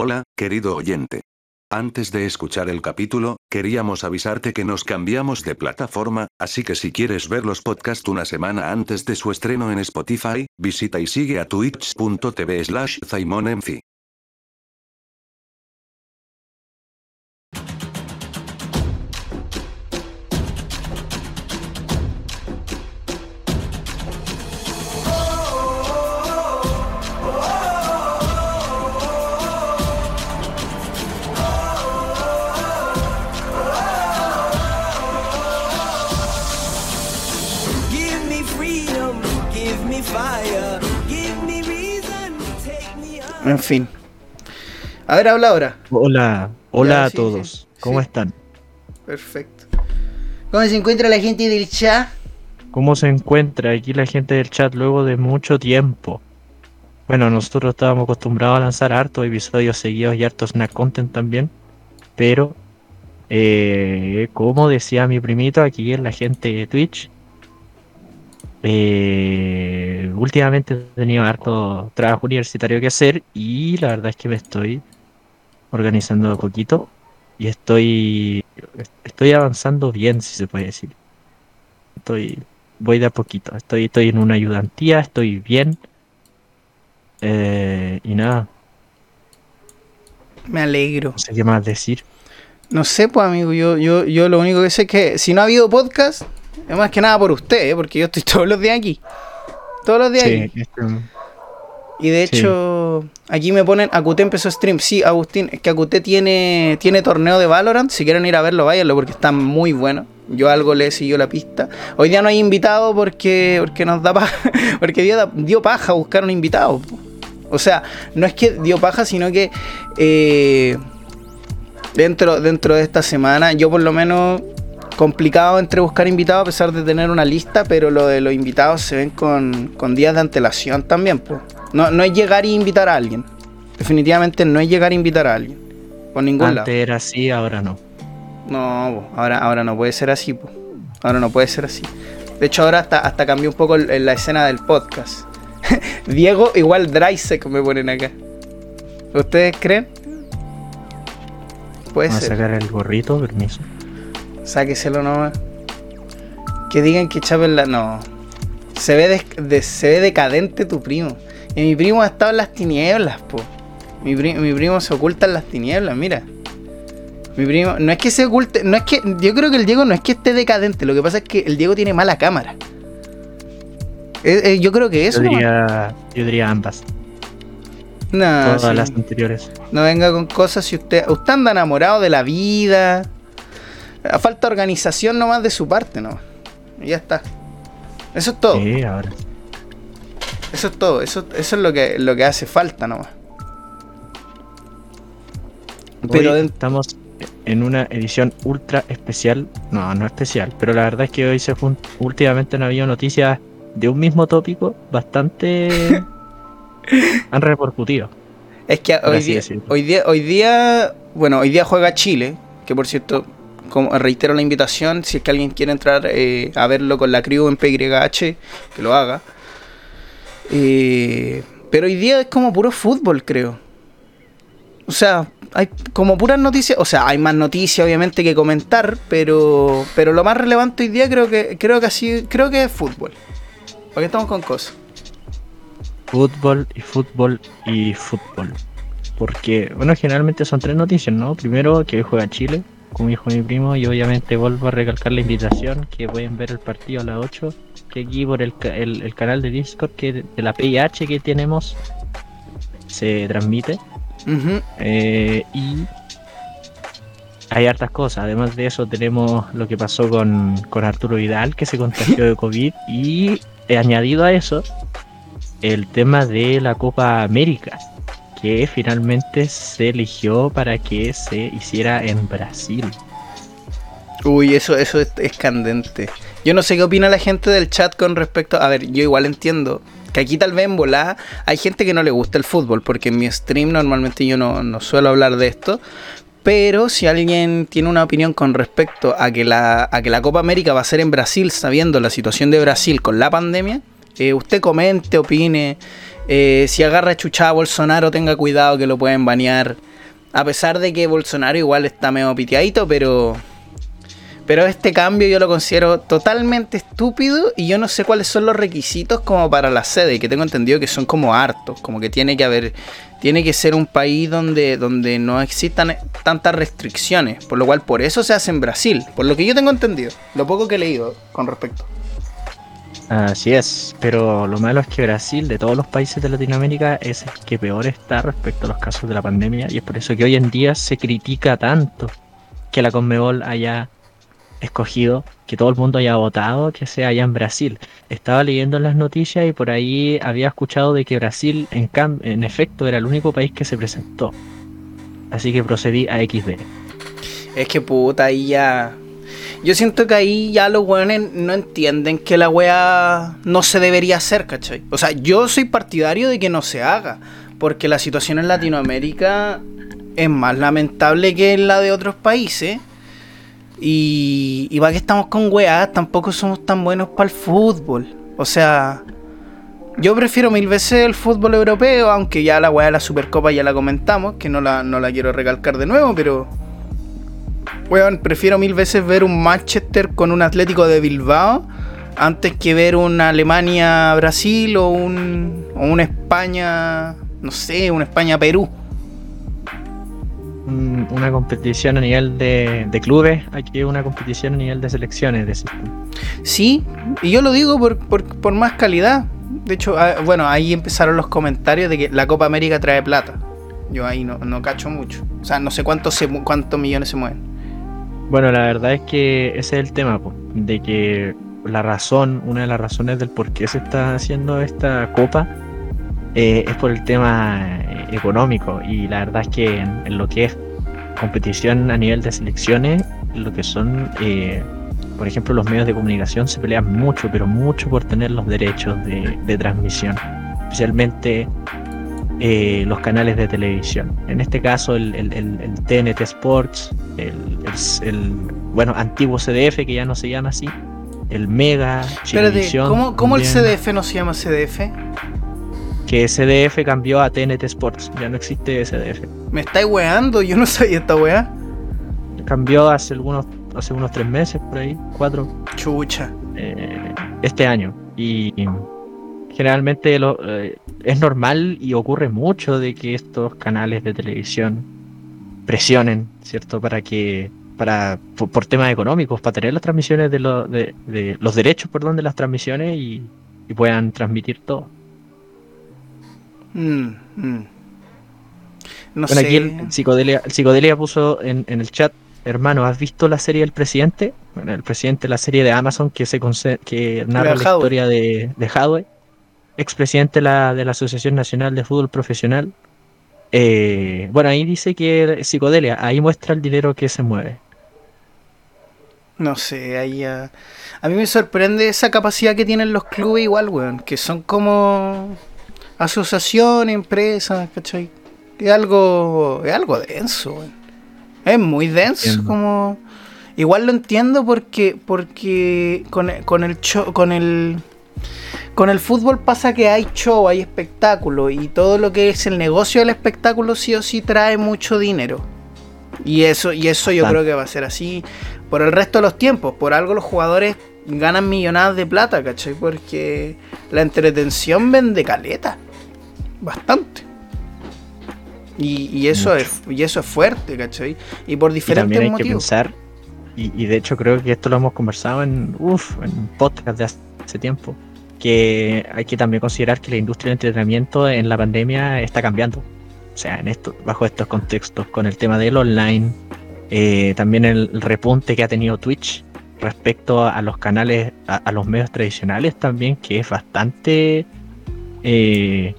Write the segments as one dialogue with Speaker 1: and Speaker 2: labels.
Speaker 1: Hola, querido oyente. Antes de escuchar el capítulo, queríamos avisarte que nos cambiamos de plataforma, así que si quieres ver los podcasts una semana antes de su estreno en Spotify, visita y sigue a twitch.tv slash
Speaker 2: En fin. A ver, habla ahora.
Speaker 3: Hola, hola
Speaker 2: Ya,
Speaker 3: a
Speaker 2: sí,
Speaker 3: todos.
Speaker 2: sí,
Speaker 3: ¿Cómo
Speaker 2: sí.
Speaker 3: están?
Speaker 2: Perfecto. ¿Cómo se encuentra la gente del chat?
Speaker 3: ¿Cómo se encuentra aquí la gente del chat luego de mucho tiempo? Bueno, nosotros estábamos acostumbrados a lanzar hartos episodios seguidos y hartos snack content también, pero eh, como decía mi primito aquí en la gente de Twitch, eh, últimamente he tenido harto trabajo universitario que hacer y la verdad es que me estoy organizando poquito y estoy estoy avanzando bien, si se puede decir. Estoy voy de a poquito. Estoy estoy en una ayudantía, estoy bien. Eh, y nada,
Speaker 2: Me alegro.
Speaker 3: no sé qué más decir.
Speaker 2: No sé, pues, amigo. Yo, yo, yo lo único que sé es que si no ha habido podcast, es más que nada por usted, ¿eh? porque yo estoy todos los días aquí. Todos los días
Speaker 3: Sí,
Speaker 2: aquí.
Speaker 3: este,
Speaker 2: Y de
Speaker 3: sí.
Speaker 2: hecho, aquí me ponen, Acute empezó stream. Sí, Agustín, es que Acute tiene, tiene torneo de Valorant. Si quieren ir a verlo, váyanlo porque está muy bueno. Yo algo le he seguido la pista. Hoy día no hay invitado porque, porque nos da paja. Porque dio, dio paja buscar un invitado. O sea, no es que dio paja, sino que eh, dentro, dentro de esta semana, yo por lo menos complicado entre buscar invitados a pesar de tener una lista, pero lo de los invitados se ven con, con días de antelación también. po. No, no es llegar e invitar a alguien. Definitivamente no es llegar a invitar a alguien. Por ningún
Speaker 3: antes
Speaker 2: lado.
Speaker 3: era así, ahora no.
Speaker 2: No, po, ahora, ahora no puede ser así. po. Ahora no puede ser así. De hecho, ahora hasta, hasta cambió un poco el- la escena del podcast. Diego igual Dreisek me ponen acá. ¿Ustedes creen? Puede
Speaker 3: a
Speaker 2: ser.
Speaker 3: sacar el gorrito, permiso.
Speaker 2: Sáqueselo nomás. Que digan que Chapen la. No. Se ve, des- de- se ve decadente tu primo. Y mi primo ha estado en las tinieblas, po. Mi, pri- mi primo se oculta en las tinieblas, mira. Mi primo. No es que se oculte. No es que. Yo creo que el Diego no es que esté decadente. Lo que pasa es que el Diego tiene mala cámara. Eh, eh, yo creo que eso.
Speaker 3: Yo diría, yo diría ambas,
Speaker 2: No,
Speaker 3: todas
Speaker 2: sí.
Speaker 3: las anteriores.
Speaker 2: No venga con cosas si usted. Usted anda enamorado de la vida. Falta organización nomás de su parte, ¿no? Y ya está. Eso es todo.
Speaker 3: Sí, ahora.
Speaker 2: Eso es todo. Eso, eso es lo que, lo que hace falta nomás. Pero
Speaker 3: Hoy estamos en una edición ultra especial. No, no especial, pero la verdad es que hoy se últimamente han habido noticias de un mismo tópico bastante han repercutido.
Speaker 2: es que hoy día, hoy día, hoy día, bueno, hoy día juega Chile, que por cierto, reitero la invitación, si es que alguien quiere entrar eh, a verlo con la crew en PYH, que lo haga. Eh, pero hoy día es como puro fútbol, creo. O sea, hay como puras noticias, o sea, hay más noticias obviamente que comentar, pero pero lo más relevante hoy día creo que creo que así creo que es fútbol. Porque estamos con cosas.
Speaker 3: Fútbol y fútbol y fútbol. Porque, bueno, generalmente son tres noticias, ¿no? Primero, que juega Chile, como dijo mi primo, y obviamente vuelvo a recalcar la invitación, que pueden ver el partido a las 8, que aquí por el, el, el canal de Discord que de la PIH que tenemos se transmite. Eh, y hay hartas cosas. Además de eso, tenemos lo que pasó con, con Arturo Vidal, que se contagió de COVID. Y he añadido a eso el tema de la Copa América, que finalmente se eligió para que se hiciera en Brasil.
Speaker 2: Uy, eso, eso es, es candente. Yo no sé qué opina la gente del chat con respecto. A ver, yo igual entiendo que aquí tal vez en volá hay gente que no le gusta el fútbol, porque en mi stream normalmente yo no, no suelo hablar de esto. Pero si alguien tiene una opinión con respecto a que, la, a que la Copa América va a ser en Brasil, sabiendo la situación de Brasil con la pandemia, eh, usted comente, opine Eh, si agarra chuchada a Bolsonaro, tenga cuidado que lo pueden banear. A pesar de que Bolsonaro igual está medio piteadito, pero. Pero este cambio yo lo considero totalmente estúpido y yo no sé cuáles son los requisitos como para la sede, que tengo entendido que son como hartos, como que tiene que haber, tiene que ser un país donde, donde no existan tantas restricciones, por lo cual por eso se hace en Brasil, por lo que yo tengo entendido, lo poco que he leído con respecto.
Speaker 3: Así es, pero lo malo es que Brasil, de todos los países de Latinoamérica, es el que peor está respecto a los casos de la pandemia y es por eso que hoy en día se critica tanto que la Conmebol haya escogido, que todo el mundo haya votado, que sea allá en Brasil. Estaba leyendo las noticias y por ahí había escuchado de que Brasil, en, en efecto, era el único país que se presentó. Así que procedí a XD.
Speaker 2: Es que puta, ahí ya. Yo siento que ahí ya los weones no entienden que la wea no se debería hacer, ¿cachai? O sea, yo soy partidario de que no se haga, porque la situación en Latinoamérica es más lamentable que la de otros países. Y, y que estamos con weas, tampoco somos tan buenos para el fútbol. O sea, yo prefiero mil veces el fútbol europeo, aunque ya la wea de la Supercopa ya la comentamos, que no la, no la quiero recalcar de nuevo, pero. Weón, prefiero mil veces ver un Manchester con un Atlético de Bilbao antes que ver un Alemania-Brasil o un, o un España, no sé, un España-Perú.
Speaker 3: Un- Una competición a nivel de, de clubes, aquí una competición a nivel de selecciones. tú.
Speaker 2: Sí, y yo lo digo por, por, por más calidad. De hecho, ah, bueno, ahí empezaron los comentarios de que la Copa América trae plata. Yo ahí no, no cacho mucho. O sea, no sé cuántos, cuántos millones se mueven.
Speaker 3: Bueno, la verdad es que ese es el tema, de que la razón, una de las razones del por qué se está haciendo esta copa eh, es por el tema eh, económico. Y la verdad es que en, en lo que es competición a nivel de selecciones, lo que son, eh, por ejemplo, los medios de comunicación se pelean mucho, pero mucho por tener los derechos de, de transmisión, especialmente eh, los canales de televisión. En este caso, el, el- el- el TNT Sports, el, bueno, antiguo CDF, que ya no se llama así, el Mega,
Speaker 2: Espérate, ¿cómo, cómo el CDF no se llama CDF?
Speaker 3: Que CDF cambió a TNT Sports, ya no existe CDF.
Speaker 2: Me estáis weando, yo no sabía esta wea.
Speaker 3: Cambió hace algunos, hace unos tres meses, por ahí, cuatro,
Speaker 2: Chucha.
Speaker 3: eh, este año. Y generalmente lo, eh, es normal y ocurre mucho de que estos canales de televisión presionen, ¿cierto? Para que, para, por, por temas económicos, para tener las transmisiones de, lo- de, de los derechos, perdón, de las transmisiones y, y puedan transmitir todo.
Speaker 2: Mm, mm. No
Speaker 3: Bueno,
Speaker 2: sé.
Speaker 3: aquí el, el psicodelia, el psicodelia puso en, en el chat, hermano, ¿has visto la serie El Presidente? Bueno, el presidente, la serie de Amazon que se que narra la historia de, de Hadwe, expresidente de la, de la Asociación Nacional de Fútbol Profesional. Eh, bueno, ahí dice que psicodelia, ahí muestra el dinero que se mueve.
Speaker 2: No sé, ahí ya... A mí me sorprende esa capacidad que tienen los clubes igual, weón. Que son como asociaciones, empresas, ¿cachai? Es algo, es algo denso, weón. Es muy denso,
Speaker 3: Entiendo.
Speaker 2: como... Igual lo entiendo porque, porque con, el- con el show, con el... Con el fútbol pasa que hay show, hay espectáculo y todo lo que es el negocio del espectáculo sí o sí trae mucho dinero. Y eso, y eso yo creo que va a ser así por el resto de los tiempos. Por algo los jugadores ganan millonadas de plata, ¿cachai? Porque la entretención vende caleta. Bastante. Y, y eso
Speaker 3: Mucho.
Speaker 2: es, y eso es fuerte, ¿cachai? Y por
Speaker 3: Y
Speaker 2: diferentes
Speaker 3: también hay que
Speaker 2: motivos.
Speaker 3: pensar, y, y de hecho creo que esto lo hemos conversado en, uf, en podcast de hace tiempo, que hay que también considerar que la industria del entretenimiento en la pandemia está cambiando. O sea, en esto, bajo estos contextos, con el tema del online, eh, también el, repunte que ha tenido Twitch respecto a, los canales, a, a los medios tradicionales también, que es bastante, eh,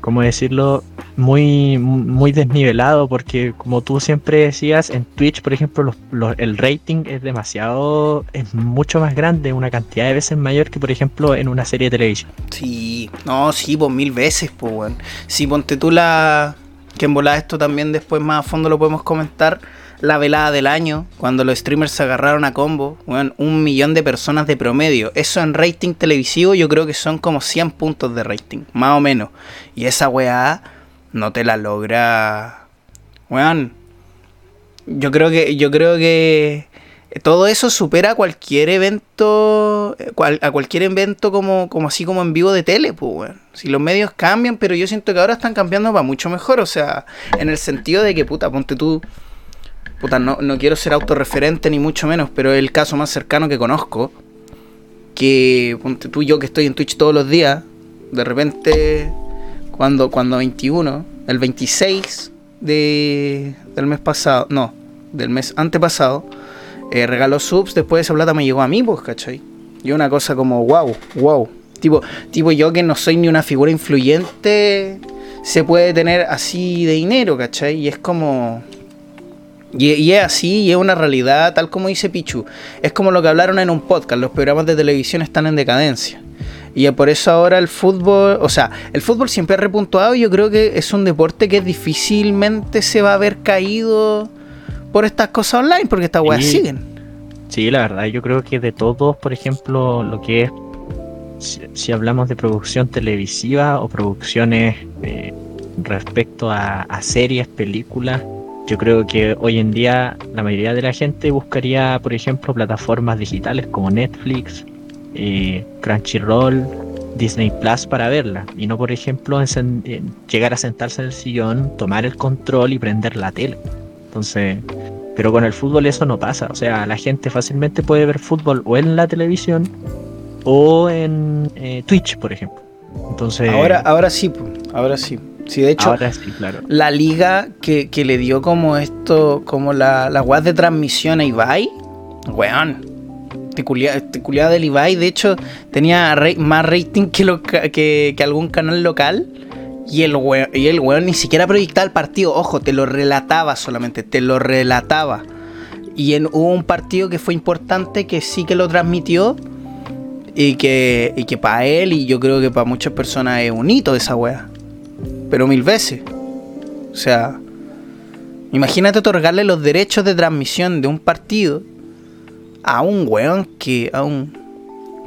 Speaker 3: ¿cómo decirlo? Muy, muy desnivelado, porque como tú siempre decías, en Twitch, por ejemplo, los- los- el rating es demasiado, es mucho más grande, una cantidad de veces mayor que, por ejemplo, en una serie de televisión.
Speaker 2: Sí, no, sí, pues mil veces, pues, weón. Si ponte tú la. Que en volada esto también después más a fondo lo podemos comentar. La velada del año, cuando los streamers se agarraron a combo, weón, un millón de personas de promedio. Eso en rating televisivo yo creo que son como 100 puntos de rating, más o menos. Y esa weá no te la logra. Weón. Yo creo que. Yo creo que. Todo eso supera cualquier evento. eh, a cualquier evento como, como así como en vivo de tele, pues. Si los medios cambian, pero yo siento que ahora están cambiando para mucho mejor. O sea, en el sentido de que, puta, ponte tú. Puta, no, quiero ser autorreferente ni mucho menos, pero es el caso más cercano que conozco. Que, ponte tú, yo que estoy en Twitch todos los días, de repente, cuando, cuando 21, el 26 de, del mes pasado, no, del mes antepasado, eh, regaló subs, después esa plata me llegó a mí, pues, ¿cachai? Y una cosa como, wow, wow. Tipo, tipo yo que no soy ni una figura influyente, se puede tener así de dinero, ¿cachai? Y es como... Y, y es así, y es una realidad, tal como dice Pichu. Es como lo que hablaron en un podcast, los programas de televisión están en decadencia. Y por eso ahora el fútbol, o sea, el fútbol siempre ha repuntuado y yo creo que es un deporte que difícilmente se va a ver caído por estas cosas online, porque estas weas
Speaker 3: Sí.
Speaker 2: siguen.
Speaker 3: Sí, la verdad, yo creo que de todos, por ejemplo, lo que es, si, si hablamos de producción televisiva o producciones eh, respecto a, a series, películas, yo creo que hoy en día la mayoría de la gente buscaría, por ejemplo, plataformas digitales como Netflix, eh, Crunchyroll, Disney Plus para verla, y no, por ejemplo, eh, llegar a sentarse en el sillón, tomar el control y prender la tele. Entonces, pero con el fútbol eso no pasa. O sea, la gente fácilmente puede ver fútbol o en la televisión o en eh, Twitch, por ejemplo. Entonces,
Speaker 2: Ahora, ahora sí, ahora sí. Sí, de hecho,
Speaker 3: ahora sí, claro.
Speaker 2: la liga que, que le dio como esto, como la, la web de transmisión a Ibai, weón. Este culia- este culiado del Ibai, de hecho, tenía más rating que, lo, ca- que, que algún canal local. Y el, weón, y el weón ni siquiera proyectaba el partido, ojo, te lo relataba solamente, te lo relataba. Y en, hubo un partido que fue importante que sí que lo transmitió. Y que, y que para él, y yo creo que para muchas personas es un hito esa wea. Pero mil veces. O sea, imagínate otorgarle los derechos de transmisión de un partido a un weón que. a un.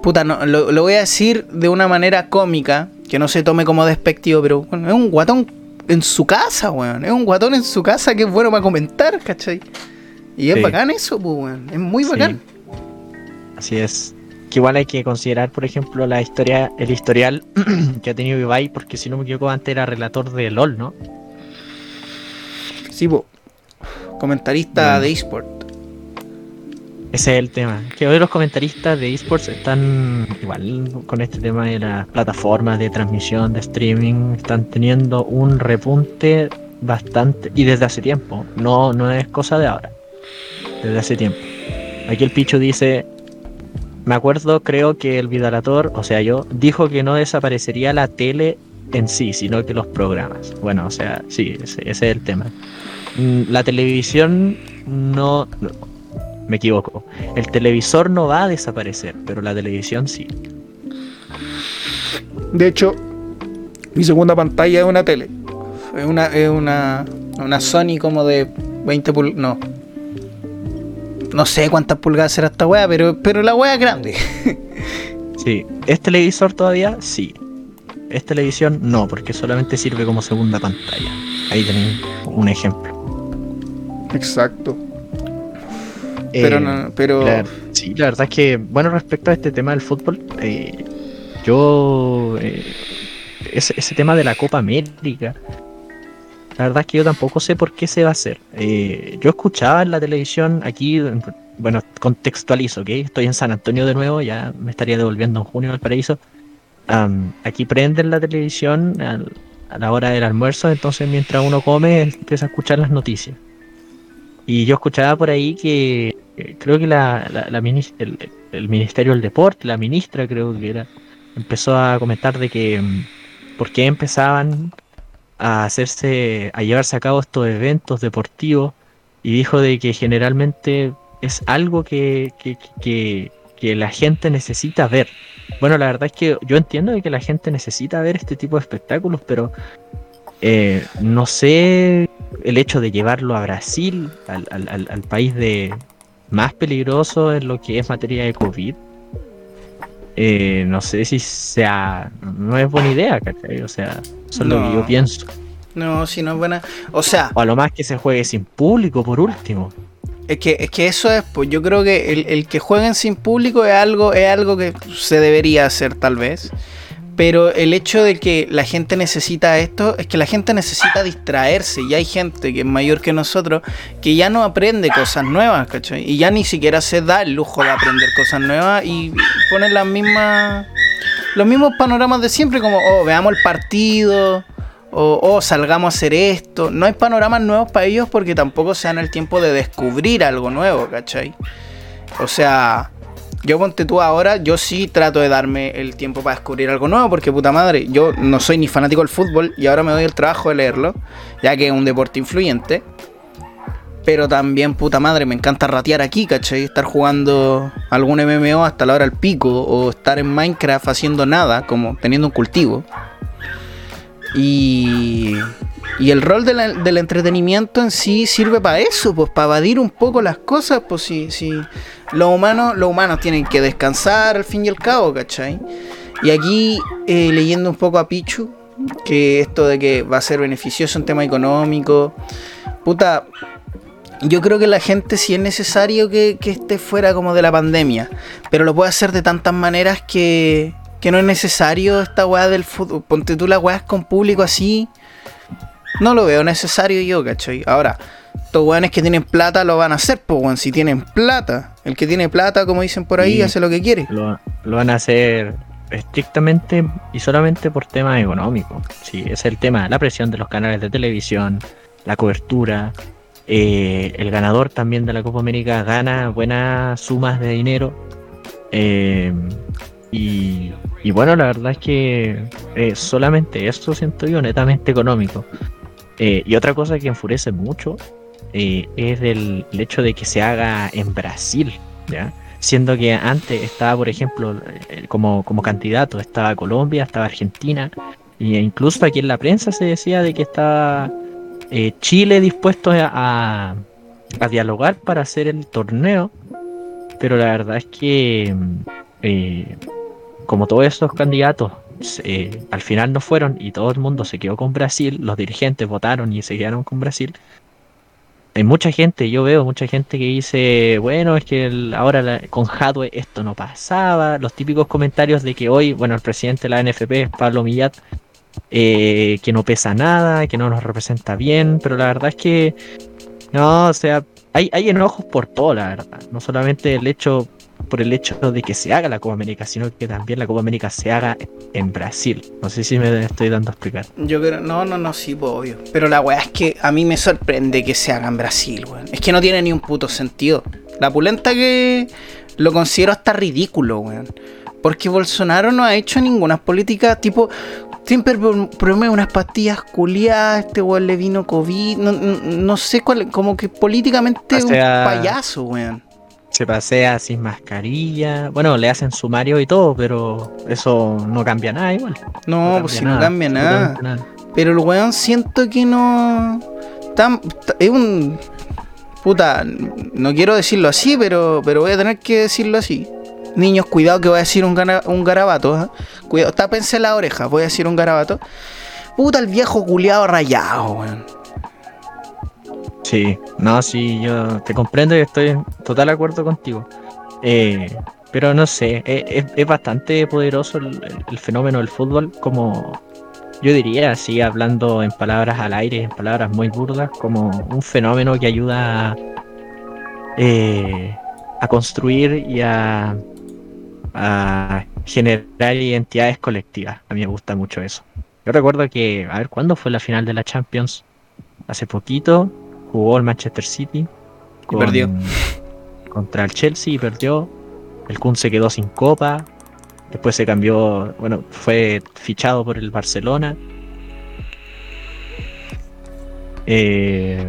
Speaker 2: Puta, no, lo, lo voy a decir de una manera cómica, que no se tome como despectivo, pero bueno, es un guatón en su casa, weón. Es un guatón en su casa que es bueno para comentar, ¿cachai? Y es
Speaker 3: Sí.
Speaker 2: bacán eso, pues, weón. Es muy bacán.
Speaker 3: Así es. Que igual hay que considerar, por ejemplo, la historia, el historial que ha tenido Ibai, porque si no me equivoco, antes era relator de LOL, ¿no?
Speaker 2: Sí, po. Comentarista de eSport.
Speaker 3: Ese es el tema. Que hoy los comentaristas de esports están igual con este tema de las plataformas de transmisión, de streaming, están teniendo un repunte bastante y desde hace tiempo. No, no es cosa de ahora. Desde hace tiempo. Aquí el Picho dice, me acuerdo, creo que el Vidalator, o sea yo, dijo que no desaparecería la tele en sí, sino que los programas. Bueno, o sea, sí, ese, ese es el tema. Mm, La televisión no, me equivoco. El televisor no va a desaparecer, pero la televisión sí.
Speaker 2: De hecho, mi segunda pantalla es una tele. Es una, es una, una Sony como de 20 pulgadas. No. No sé cuántas pulgadas será esta wea, pero, pero la wea es grande.
Speaker 3: Sí. ¿Es televisor todavía? Sí. ¿Es televisión? No, porque solamente sirve como segunda pantalla. Ahí tenéis un ejemplo.
Speaker 2: Exacto. Pero
Speaker 3: Eh,
Speaker 2: no, pero.
Speaker 3: la- sí, la verdad es que, bueno, respecto a este tema del fútbol, eh, yo. eh, ese, ese tema de la Copa América, la verdad es que yo tampoco sé por qué se va a hacer. Eh, yo escuchaba en la televisión aquí, bueno, contextualizo, ¿ok? Estoy en San Antonio de nuevo, ya me estaría devolviendo en junio al paraíso. Am, aquí prenden la televisión al- a la hora del almuerzo, entonces mientras uno come empieza a escuchar las noticias. Y yo escuchaba por ahí que eh, creo que la, la- la el, el Ministerio del Deporte, la ministra creo que era, empezó a comentar de que mm, por qué empezaban a hacerse, a llevarse a cabo estos eventos deportivos y dijo de que generalmente es algo que, que, que, la gente necesita ver. Bueno, la verdad es que yo entiendo de que la gente necesita ver este tipo de espectáculos, pero eh, no sé el hecho de llevarlo a Brasil, al, al- al- al país de más peligroso en lo que es materia de COVID, eh, no sé si sea, no es buena idea, ¿cachai? O sea, eso es lo que yo pienso.
Speaker 2: No, si no es buena. O sea,
Speaker 3: O a lo más que se juegue sin público, por último.
Speaker 2: es que, es que eso es, pues yo creo que el, el que jueguen sin público es algo, es algo que se debería hacer tal vez. Pero el hecho de que la gente necesita esto es que la gente necesita distraerse. Y hay gente que es mayor que nosotros que ya no aprende cosas nuevas, ¿cachai? Y ya ni siquiera se da el lujo de aprender cosas nuevas y ponen las mismas, los mismos panoramas de siempre, como, oh, veamos el partido, o oh, salgamos a hacer esto. No hay panoramas nuevos para ellos porque tampoco se dan el tiempo de descubrir algo nuevo, ¿cachai? O sea, yo ponte tú ahora, yo sí trato de darme el tiempo para descubrir algo nuevo, porque puta madre, yo no soy ni fanático del fútbol y ahora me doy el trabajo de leerlo, ya que es un deporte influyente. Pero también, puta madre, me encanta ratear aquí, ¿cachai? Estar jugando algún MMO hasta la hora del pico, o estar en Minecraft haciendo nada, como teniendo un cultivo. Y, y el rol del entretenimiento en sí sirve para eso, pues para evadir un poco las cosas, pues si, si los humanos, los humanos tienen que descansar al fin y al cabo, ¿cachai? Y aquí eh, leyendo un poco a Pichu, que esto de que va a ser beneficioso en tema económico, puta, yo creo que la gente sí es necesario que, que esté fuera como de la pandemia, pero lo puede hacer de tantas maneras que, que no es necesario esta weá del fútbol. Ponte tú las weas con público así. No lo veo necesario yo, ¿cachai? Ahora, estos weones que tienen plata lo van a hacer, pues weón, si tienen plata. El que tiene plata, como dicen por ahí,
Speaker 3: Sí.
Speaker 2: hace lo que quiere.
Speaker 3: Lo, lo van a hacer estrictamente y solamente por temas económicos. Sí, es el tema, la presión de los canales de televisión, la cobertura. eh, el ganador también de la Copa América gana buenas sumas de dinero. eh, y, y bueno, la verdad es que eh, solamente esto siento yo, netamente económico. Eh, y otra cosa que enfurece mucho eh, es el, hecho de que se haga en Brasil, ¿ya? Siendo que antes estaba, por ejemplo, eh, como, como candidato, estaba Colombia, estaba Argentina, e incluso aquí en la prensa se decía de que estaba Chile dispuesto a, a- dialogar para hacer el torneo, pero la verdad es que mm, como todos estos candidatos eh, al final no fueron y todo el mundo se quedó con Brasil, los dirigentes votaron y se quedaron con Brasil. Hay mucha gente, yo veo mucha gente que dice, bueno, es que ahora con Hadwe esto no pasaba, los típicos comentarios de que hoy, bueno, el presidente de la NFP, Pablo Millat, eh, que no pesa nada, que no nos representa bien, pero la verdad es que, no, o sea, hay, hay enojos por todo, la verdad, no solamente el hecho por el hecho de que se haga la Copa América, sino que también la Copa América se haga en Brasil. No sé si me estoy dando a explicar.
Speaker 2: Yo creo, no, no, no, sí, pues, obvio. Pero la weá es que a mí me sorprende que se haga en Brasil, weón. Es que no tiene ni un puto sentido. La pulenta que lo considero hasta ridículo, weón. Porque Bolsonaro no ha hecho ninguna política tipo. Siempre prom- promueve unas pastillas culiadas, este weón le vino COVID, no, no, no sé cuál, como que políticamente
Speaker 3: O sea-
Speaker 2: un payaso, weón.
Speaker 3: Se pasea sin mascarilla. Bueno, le hacen sumario y todo, pero eso no cambia nada igual.
Speaker 2: No, pues si no cambia nada. Pero el weón siento que no. Tan, ta- es un. Puta, no quiero decirlo así, pero, pero voy a tener que decirlo así. Niños, cuidado que voy a decir un, gana- un garabato. ¿ah? Cuidado, tápense la oreja, voy a decir un garabato. Puta, el viejo culiado rayado, weón.
Speaker 3: Sí, no, sí, yo te comprendo y estoy en total acuerdo contigo. Eh, pero no sé, eh, es, bastante poderoso el, fenómeno del fútbol, como yo diría, así hablando en palabras al aire, en palabras muy burdas, como un fenómeno que ayuda a, eh, a construir y a, a generar identidades colectivas. A mí me gusta mucho eso. Yo recuerdo que, a ver, ¿cuándo fue la final de la Champions? Hace poquito jugó el Manchester City
Speaker 2: Y perdió.
Speaker 3: contra el Chelsea y perdió. El Kun se quedó sin copa. Después se cambió, bueno, fue fichado por el Barcelona. Eh,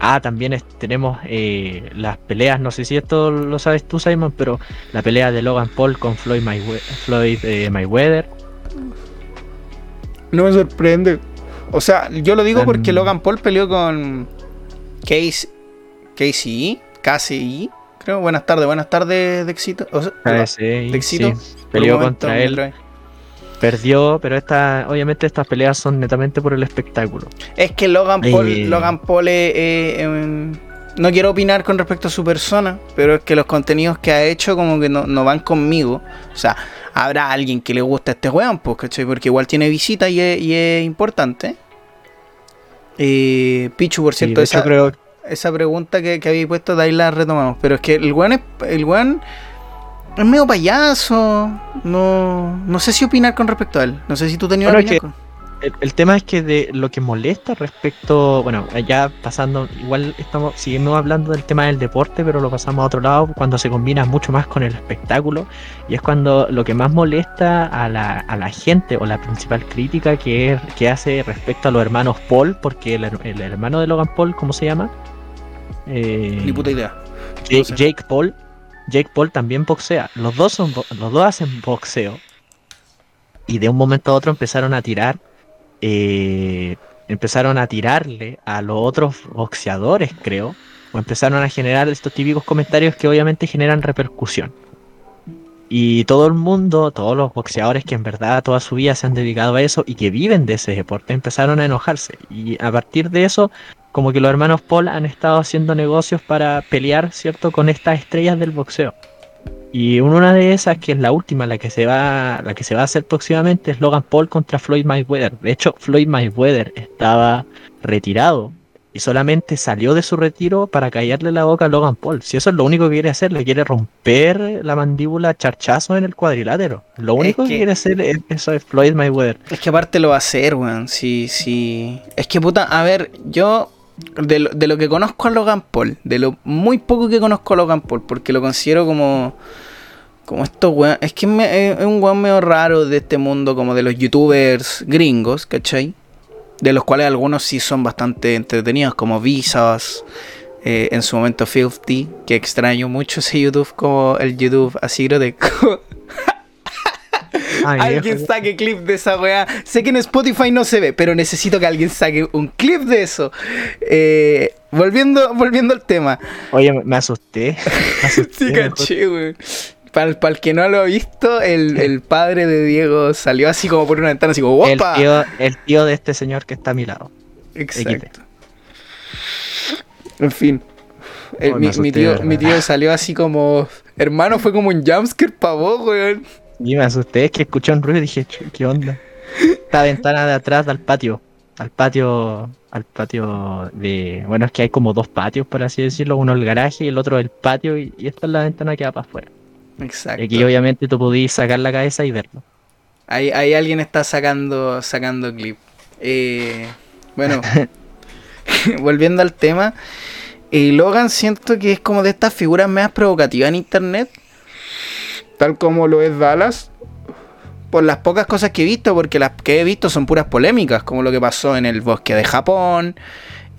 Speaker 3: ah, también es- tenemos eh, las peleas, no sé si esto lo sabes tú, Simon, pero la pelea de Logan Paul con Floyd, Maywe- Floyd eh, Mayweather.
Speaker 2: No me sorprende. O sea, yo lo digo porque Logan Paul peleó con Case, Casey, KCI, creo. Buenas tardes, buenas tardes, de éxito. O sea,
Speaker 3: KSI,
Speaker 2: de éxito.
Speaker 3: sí, peleó
Speaker 2: momento
Speaker 3: contra él, perdió, pero esta, obviamente estas peleas son netamente por el espectáculo.
Speaker 2: Es que Logan Paul,
Speaker 3: Eh.
Speaker 2: Logan Paul eh, em, no quiero opinar con respecto a su persona, pero es que los contenidos que ha hecho como que no, no van conmigo. O sea, habrá alguien que le gusta este weón, pues, ¿cachai? Porque igual tiene visita y es, y es importante. Eh, Pichu, por cierto, esa,
Speaker 3: creo
Speaker 2: esa pregunta que, que habéis puesto, de ahí la retomamos. Pero es que el weón es, el weón es medio payaso. No, no sé si opinar con respecto a él. No sé si tú tenías
Speaker 3: Bueno, es
Speaker 2: con-
Speaker 3: El, el tema es que de lo que molesta respecto, bueno, ya pasando, igual estamos siguiendo hablando del tema del deporte, pero lo pasamos a otro lado cuando se combina mucho más con el espectáculo y es cuando lo que más molesta a la, a la gente o la principal crítica que, es, que hace respecto a los hermanos Paul, porque el, her- el hermano de Logan Paul, ¿cómo se llama? Eh,
Speaker 2: Ni puta idea.
Speaker 3: Jake,
Speaker 2: no sé.
Speaker 3: Jake Paul, Jake Paul también boxea. Los dos son los dos hacen boxeo. Y de un momento a otro empezaron a tirar. Eh, empezaron a tirarle a los otros boxeadores, creo. O empezaron a generar estos típicos comentarios que obviamente generan repercusión. Y todo el mundo, todos los boxeadores que en verdad toda su vida se han dedicado a eso y que viven de ese deporte, empezaron a enojarse. Y a partir de eso, como que los hermanos Paul han estado haciendo negocios para pelear, ¿cierto?, con estas estrellas del boxeo. Y una de esas, que es la última, la que se va, la que se va a hacer próximamente, es Logan Paul contra Floyd Mayweather. De hecho, Floyd Mayweather estaba retirado y solamente salió de su retiro para callarle la boca a Logan Paul. Si eso es lo único que quiere hacer, le quiere romper la mandíbula charchazo en el cuadrilátero. Lo único que...
Speaker 2: que-
Speaker 3: quiere hacer es, eso es Floyd Mayweather.
Speaker 2: Es que aparte lo va a hacer, weón. Sí, sí. Es que puta, a ver, yo. De lo, de lo que conozco a Logan Paul, de lo muy poco que conozco a Logan Paul, porque lo considero como. Como estos weón. Es que me- es un weón medio raro de este mundo, como de los youtubers gringos, ¿cachai? De los cuales algunos sí son bastante entretenidos, como Visas, eh, en su momento Filthy, que extraño mucho ese YouTube, como el YouTube así grotesco.
Speaker 3: Ay,
Speaker 2: Alguien
Speaker 3: viejo.
Speaker 2: saque clip de esa weá. Sé que en Spotify no se ve, pero necesito que alguien saque un clip de eso. Eh, volviendo, volviendo al tema.
Speaker 3: Oye, me- asusté. Me asusté,
Speaker 2: Sí, caché, weón. Para, el- para el que no lo ha visto, el, el padre de Diego salió así como por una ventana, así como
Speaker 3: El tío, el tío de este señor que está a mi lado.
Speaker 2: Exacto. En fin. El-
Speaker 3: Oh,
Speaker 2: mi,
Speaker 3: asusté,
Speaker 2: mi tío, mi tío salió así como. Hermano, fue como un jumpscare para vos, weón.
Speaker 3: Y me asusté, es que escuché un ruido y dije, "Chu, ¿qué onda? Esta ventana de atrás al patio. Al patio. Al patio de. Bueno, es que hay como dos patios, por así decirlo. Uno el garaje y el otro el patio. Y, y esta es la ventana que va para afuera.
Speaker 2: Exacto.
Speaker 3: Y aquí obviamente tú podías sacar la cabeza y verlo.
Speaker 2: Ahí, ahí alguien está sacando, sacando clip. Eh, bueno, volviendo al tema. eh, Logan siento que es como de estas figuras más provocativas en internet. Tal como lo es Dallas. Por las pocas cosas que he visto, porque las que he visto son puras polémicas, como lo que pasó en el bosque de Japón.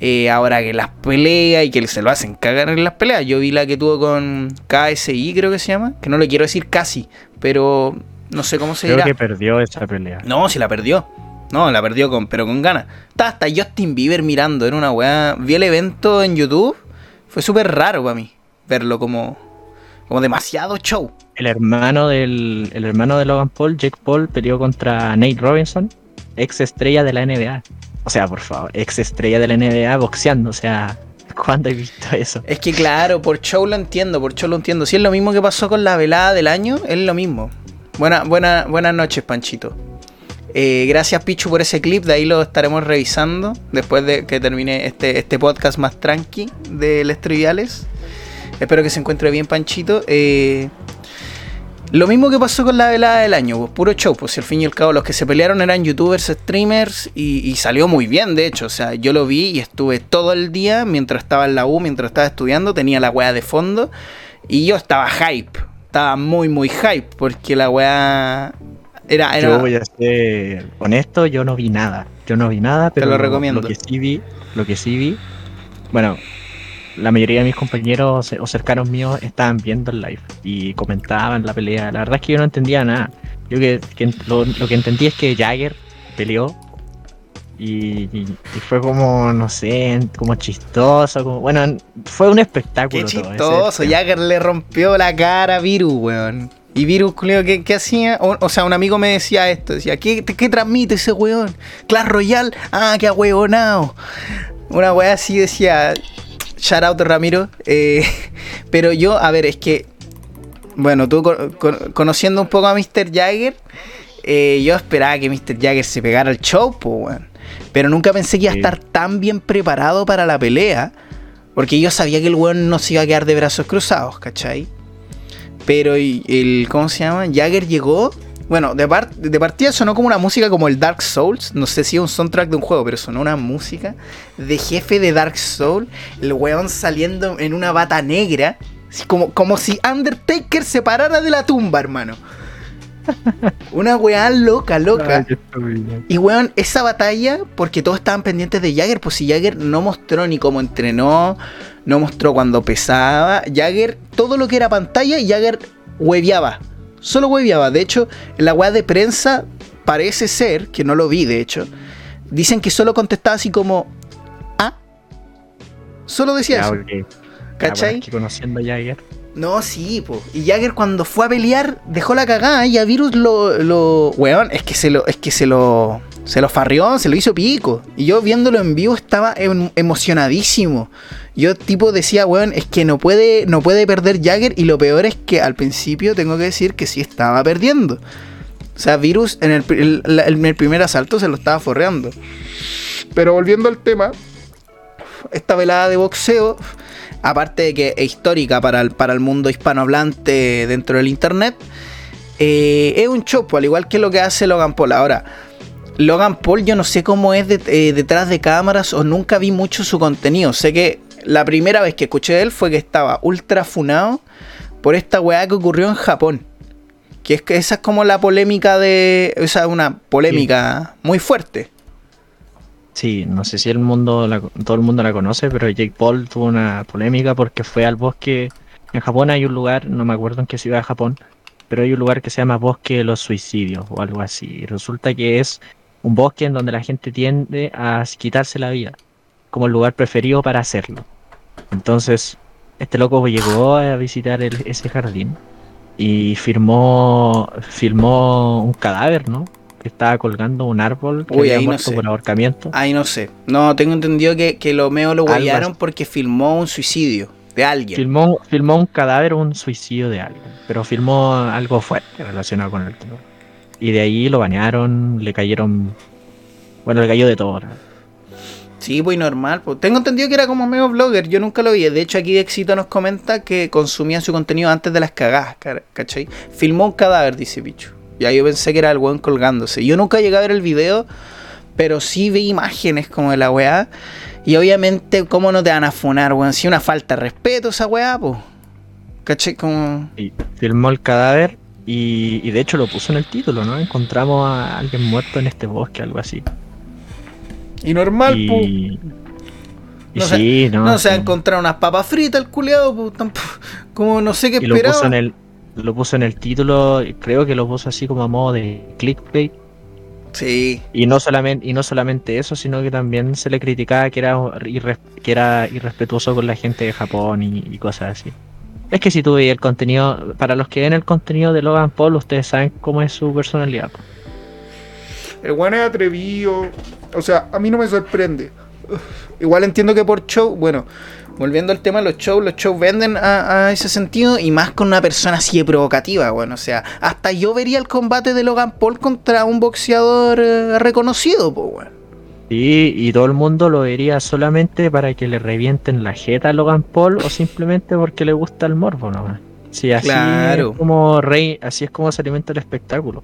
Speaker 2: eh, ahora que las pelea y que se lo hacen cagar en las peleas. Yo vi la que tuvo con KSI, creo que se llama. Que no le quiero decir casi, pero no sé cómo se
Speaker 3: Creo
Speaker 2: dirá.
Speaker 3: que perdió esa pelea.
Speaker 2: No, si la perdió. No, la perdió con, pero con ganas. Estaba hasta Justin Bieber mirando, era una weá. Vi el evento en YouTube. Fue súper raro para mí verlo como, como demasiado show.
Speaker 3: El hermano del. El hermano de Logan Paul, Jake Paul, peleó contra Nate Robinson, ex estrella de la NBA. O sea, por favor, ex estrella de la NBA boxeando. O sea, ¿cuándo he visto eso?
Speaker 2: Es que claro, por show lo entiendo, por show lo entiendo. Si es lo mismo que pasó con la velada del año, es lo mismo. Buena, buena, buenas noches, Panchito. Eh, gracias, Pichu, por ese clip. De ahí lo estaremos revisando después de que termine este, este podcast más tranqui de Les Triviales. Espero que se encuentre bien, Panchito. Eh, lo mismo que pasó con la velada del año, pues, puro show. Pues si al fin y al cabo los que se pelearon eran youtubers, streamers y, y salió muy bien, de hecho. O sea, yo lo vi y estuve todo el día mientras estaba en la U, mientras estaba estudiando, tenía la weá de fondo y yo estaba hype. Estaba muy, muy hype porque la weá era. era
Speaker 3: Yo voy a ser honesto, yo no vi nada. Yo no vi nada, pero
Speaker 2: lo recomiendo.
Speaker 3: Lo que sí vi, lo que sí vi, bueno, la mayoría de mis compañeros o cercanos míos estaban viendo el live y comentaban la pelea. La verdad es que yo no entendía nada. Yo que, que lo, lo que entendí es que Jagger peleó Y, y- y fue como, no sé, como chistoso. Como, bueno, fue un espectáculo.
Speaker 2: Qué chistoso. Jagger le rompió la cara a Virus, weón. Y Virus, ¿qué, qué hacía? O, o sea, un amigo me decía esto. Decía, ¿qué, qué transmite ese weón? Clash Royale. Ah, qué ahueonao. Una weá así decía. Shout out Ramiro. Eh, pero yo, a ver, es que. Bueno, tú con- con- conociendo un poco a Mr. Jagger. eh, yo esperaba que Mr. Jagger se pegara al show. Pero nunca pensé que iba a estar tan bien preparado para la pelea. Porque yo sabía que el weón no se iba a quedar de brazos cruzados, ¿cachai? Pero el. ¿Cómo se llama? Jagger llegó. Bueno, de, par- de partida sonó como una música como el Dark Souls. No sé si es un soundtrack de un juego, pero sonó una música de jefe de Dark Souls. El weón saliendo en una bata negra. como, como si Undertaker se parara de la tumba, hermano. Una weá loca, loca.
Speaker 3: Ay.
Speaker 2: Y weón, esa batalla, porque todos estaban pendientes de Jagger, pues si Jagger no mostró ni cómo entrenó, no mostró cuando pesaba, Jagger, todo lo que era pantalla, Jagger hueveaba. Solo hueveaba. De hecho, en la weá de prensa parece ser, que no lo vi de hecho, dicen que solo contestaba así como, ah. Solo decía
Speaker 3: Ya,
Speaker 2: eso. ¿Cachai?
Speaker 3: conociendo a Jagger.
Speaker 2: No, sí, po. Y Jagger cuando fue a pelear dejó la cagada y a Virus lo, lo. Weón, es que se lo. Es que se lo. Se lo farrió, se lo hizo pico. Y yo viéndolo en vivo estaba em- emocionadísimo. Yo tipo decía, weón, es que no puede, no puede perder Jagger. Y lo peor es que al principio tengo que decir que sí estaba perdiendo. O sea, Virus en el, pri- el- la- en el primer asalto se lo estaba forreando. Pero volviendo al tema, esta velada de boxeo, aparte de que es histórica para el, para el mundo hispanohablante dentro del internet, eh, es un chopo, al igual que lo que hace Logan Paul. Ahora, Logan Paul yo no sé cómo es de- eh, detrás de cámaras o nunca vi mucho su contenido. Sé que la primera vez que escuché de él fue que estaba ultra funado por esta weá que ocurrió en Japón. Que es que esa es como la polémica de... Esa es una polémica muy fuerte.
Speaker 3: Sí, no sé si el mundo la- todo el mundo la conoce, pero Jake Paul tuvo una polémica porque fue al bosque. En Japón hay un lugar, no me acuerdo en qué ciudad de Japón, pero hay un lugar que se llama Bosque de los Suicidios o algo así. Y resulta que es un bosque en donde la gente tiende a quitarse la vida, como el lugar preferido para hacerlo. Entonces, este loco llegó a visitar el- ese jardín y firmó, filmó un cadáver, ¿no? Que estaba colgando un árbol que
Speaker 2: Uy,
Speaker 3: había
Speaker 2: ahí no
Speaker 3: muerto
Speaker 2: sé.
Speaker 3: por ahorcamiento.
Speaker 2: Ay, no sé. No, tengo entendido que, que lo meo lo
Speaker 3: así.
Speaker 2: porque filmó un suicidio de alguien.
Speaker 3: Filmó, filmó un cadáver un suicidio de alguien, pero filmó algo fuerte relacionado con el tema. Y de ahí lo banearon, le cayeron. Bueno, le cayó de todo. ¿no?
Speaker 2: Sí, pues normal. Pues. Tengo entendido que era como medio blogger, yo nunca lo vi. De hecho, aquí Éxito nos comenta que consumía su contenido antes de las cagadas, ¿cachai? Filmó un cadáver, dice Pichu. Ya yo pensé que era el weón colgándose. Yo nunca llegué a ver el video, pero sí vi imágenes como de la weá. Y obviamente, ¿cómo no te van a funar, weón? Si una falta de respeto esa weá, pues. ¿Cachai? Como...
Speaker 3: Filmó el cadáver y, y de hecho lo puso en el título, ¿no? Encontramos a alguien muerto en este bosque, algo así.
Speaker 2: Y normal,
Speaker 3: Y,
Speaker 2: pues.
Speaker 3: y
Speaker 2: No se-
Speaker 3: sí, ¿no?
Speaker 2: No se
Speaker 3: sí.
Speaker 2: encontrar unas papas fritas el culiado, pues tampoco. Como no sé qué
Speaker 3: Y lo
Speaker 2: esperaba.
Speaker 3: puso en el lo puso en el título, y creo que lo puso así como a modo de clickbait.
Speaker 2: Sí.
Speaker 3: Y no solamente y no solamente eso, sino que también se le criticaba que era irres- que era irrespetuoso con la gente de Japón y, y cosas así. Es que si tú veis el contenido, para los que ven el contenido de Logan Paul, ustedes saben cómo es su personalidad.
Speaker 2: El weón es atrevido. O sea, a mí no me sorprende. Igual entiendo que por show, bueno, volviendo al tema de los shows, los shows venden a, ese sentido y más con una persona así de provocativa, bueno, o sea, hasta yo vería el combate de Logan Paul contra un boxeador eh, reconocido, pues, weón.
Speaker 3: Sí, y todo el mundo lo vería solamente para que le revienten la jeta a Logan Paul o simplemente porque le gusta el morbo, ¿no? Sí, así
Speaker 2: Claro.
Speaker 3: es como rey, así es como se alimenta el espectáculo.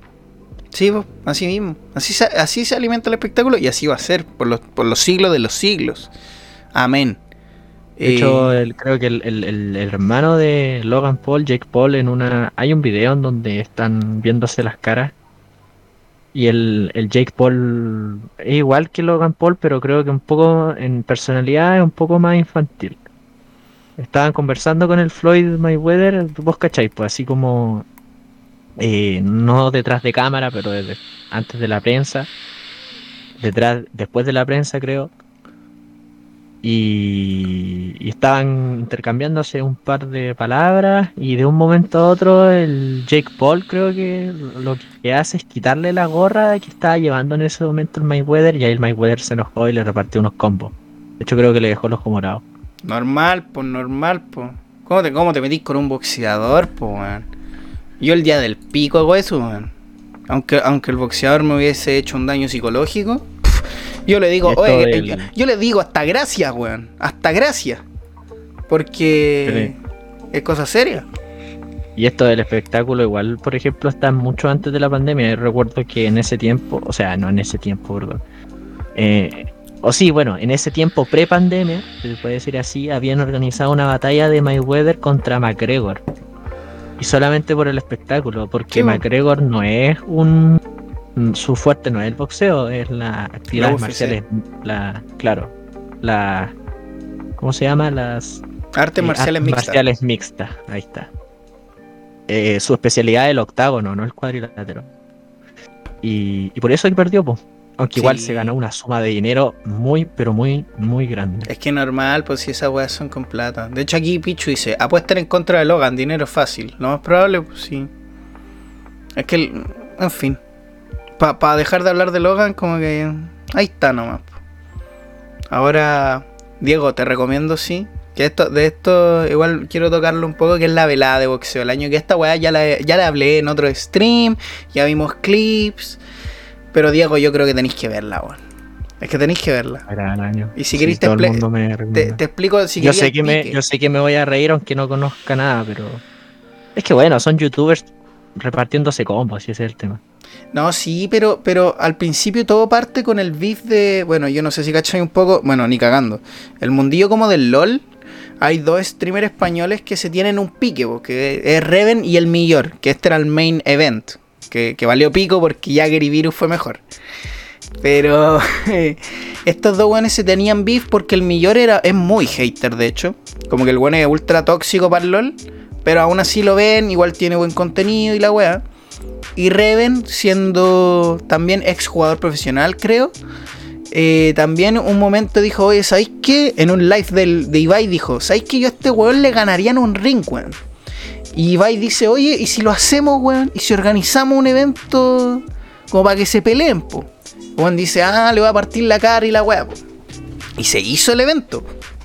Speaker 2: Sí, po, así mismo. Así se, así se alimenta el espectáculo y así va a ser por los, por los siglos de los siglos. Amén.
Speaker 3: De
Speaker 2: Eh,
Speaker 3: hecho, el- creo que el, el- el- el hermano de Logan Paul, Jake Paul, en una hay un video en donde están viéndose las caras y el, el Jake Paul es igual que Logan Paul, pero creo que un poco en personalidad es un poco más infantil. Estaban conversando con el Floyd Mayweather, vos cacháis, pues así como eh, no detrás de cámara, pero antes de la prensa. detrás, después de la prensa, creo. Y, y estaban intercambiándose un par de palabras y de un momento a otro el Jake Paul creo que lo que hace es quitarle la gorra que estaba llevando en ese momento el Mayweather y ahí el Mayweather se enojó y le repartió unos combos. De hecho creo que le dejó el ojo morado.
Speaker 2: Normal, pues normal, pues. ¿Cómo te, ¿Cómo te metís con un boxeador, pues, weón? Yo el día del pico hago eso, weón. Aunque, aunque el boxeador me hubiese hecho un daño psicológico, yo le digo,
Speaker 3: Esto
Speaker 2: oye,
Speaker 3: del-
Speaker 2: yo, yo le digo hasta gracias, weón. Hasta gracias. Porque es cosa seria.
Speaker 3: Y esto del espectáculo igual, por ejemplo, está mucho antes de la pandemia. Yo recuerdo que en ese tiempo, o sea, no en ese tiempo, perdón. Eh, o sí, bueno, en ese tiempo pre-pandemia, se puede decir así, habían organizado una batalla de Mayweather contra McGregor. Y solamente por el espectáculo, porque
Speaker 2: Sí.
Speaker 3: McGregor no es un... Su fuerte no es el boxeo, es la actividades
Speaker 2: UFC.
Speaker 3: marciales. La, claro, la... ¿Cómo se llama? Las
Speaker 2: Artes
Speaker 3: eh,
Speaker 2: marciales
Speaker 3: artes
Speaker 2: mixtas.
Speaker 3: marciales mixtas, ahí está. Eh, su especialidad es el octágono, no el cuadrilátero. Y, y por eso que perdió, po. Aunque igual se ganó una suma de dinero muy, pero muy, muy grande.
Speaker 2: Es que normal, pues si esas weas son con plata. De hecho, aquí Pichu dice: apuestan en contra de Logan, dinero fácil. Lo más probable, pues sí. Es que, el- en fin. Para dejar de hablar de Logan, como que. Ahí está nomás. Ahora, Diego, te recomiendo, sí. Que esto, de esto igual quiero tocarlo un poco, que es la velada de boxeo. El año que esta weá ya la, ya la hablé en otro stream, ya vimos clips. Pero Diego, yo creo que tenéis que verla, weón. Es que tenéis que verla.
Speaker 3: El año.
Speaker 2: Y si queréis te
Speaker 3: me
Speaker 2: Te,
Speaker 3: recomienda.
Speaker 2: te explico si
Speaker 3: yo, sé que me, yo sé que me voy a reír aunque no conozca nada, pero... Es que bueno, son youtubers repartiéndose combos, si ese es el tema.
Speaker 2: No, sí, pero, pero al principio todo parte con el beef de. Bueno, yo no sé si cacháis un poco. Bueno, ni cagando. El mundillo como del LOL. Hay dos streamers españoles que se tienen un pique, que es Reven y el Millor, que este era el main event. Que, que valió pico porque Jagger y Virus fue mejor. Pero estos dos buenos se tenían beef porque el Millor era, es muy hater, de hecho. Como que el bueno es ultra tóxico para el LOL. Pero aún así lo ven, igual tiene buen contenido y la wea. Y Reven, siendo también ex jugador profesional, creo. eh, también un momento dijo, oye, ¿sabéis qué? En un live del, de Ibai dijo, ¿sabéis que yo a este weón le ganaría un ring, weón? Y Ibai dice, oye, ¿y si lo hacemos, weón? ¿Y si organizamos un evento como para que se peleen, po? Weón dice, ah, le voy a partir la cara y la weá. Y se hizo el evento,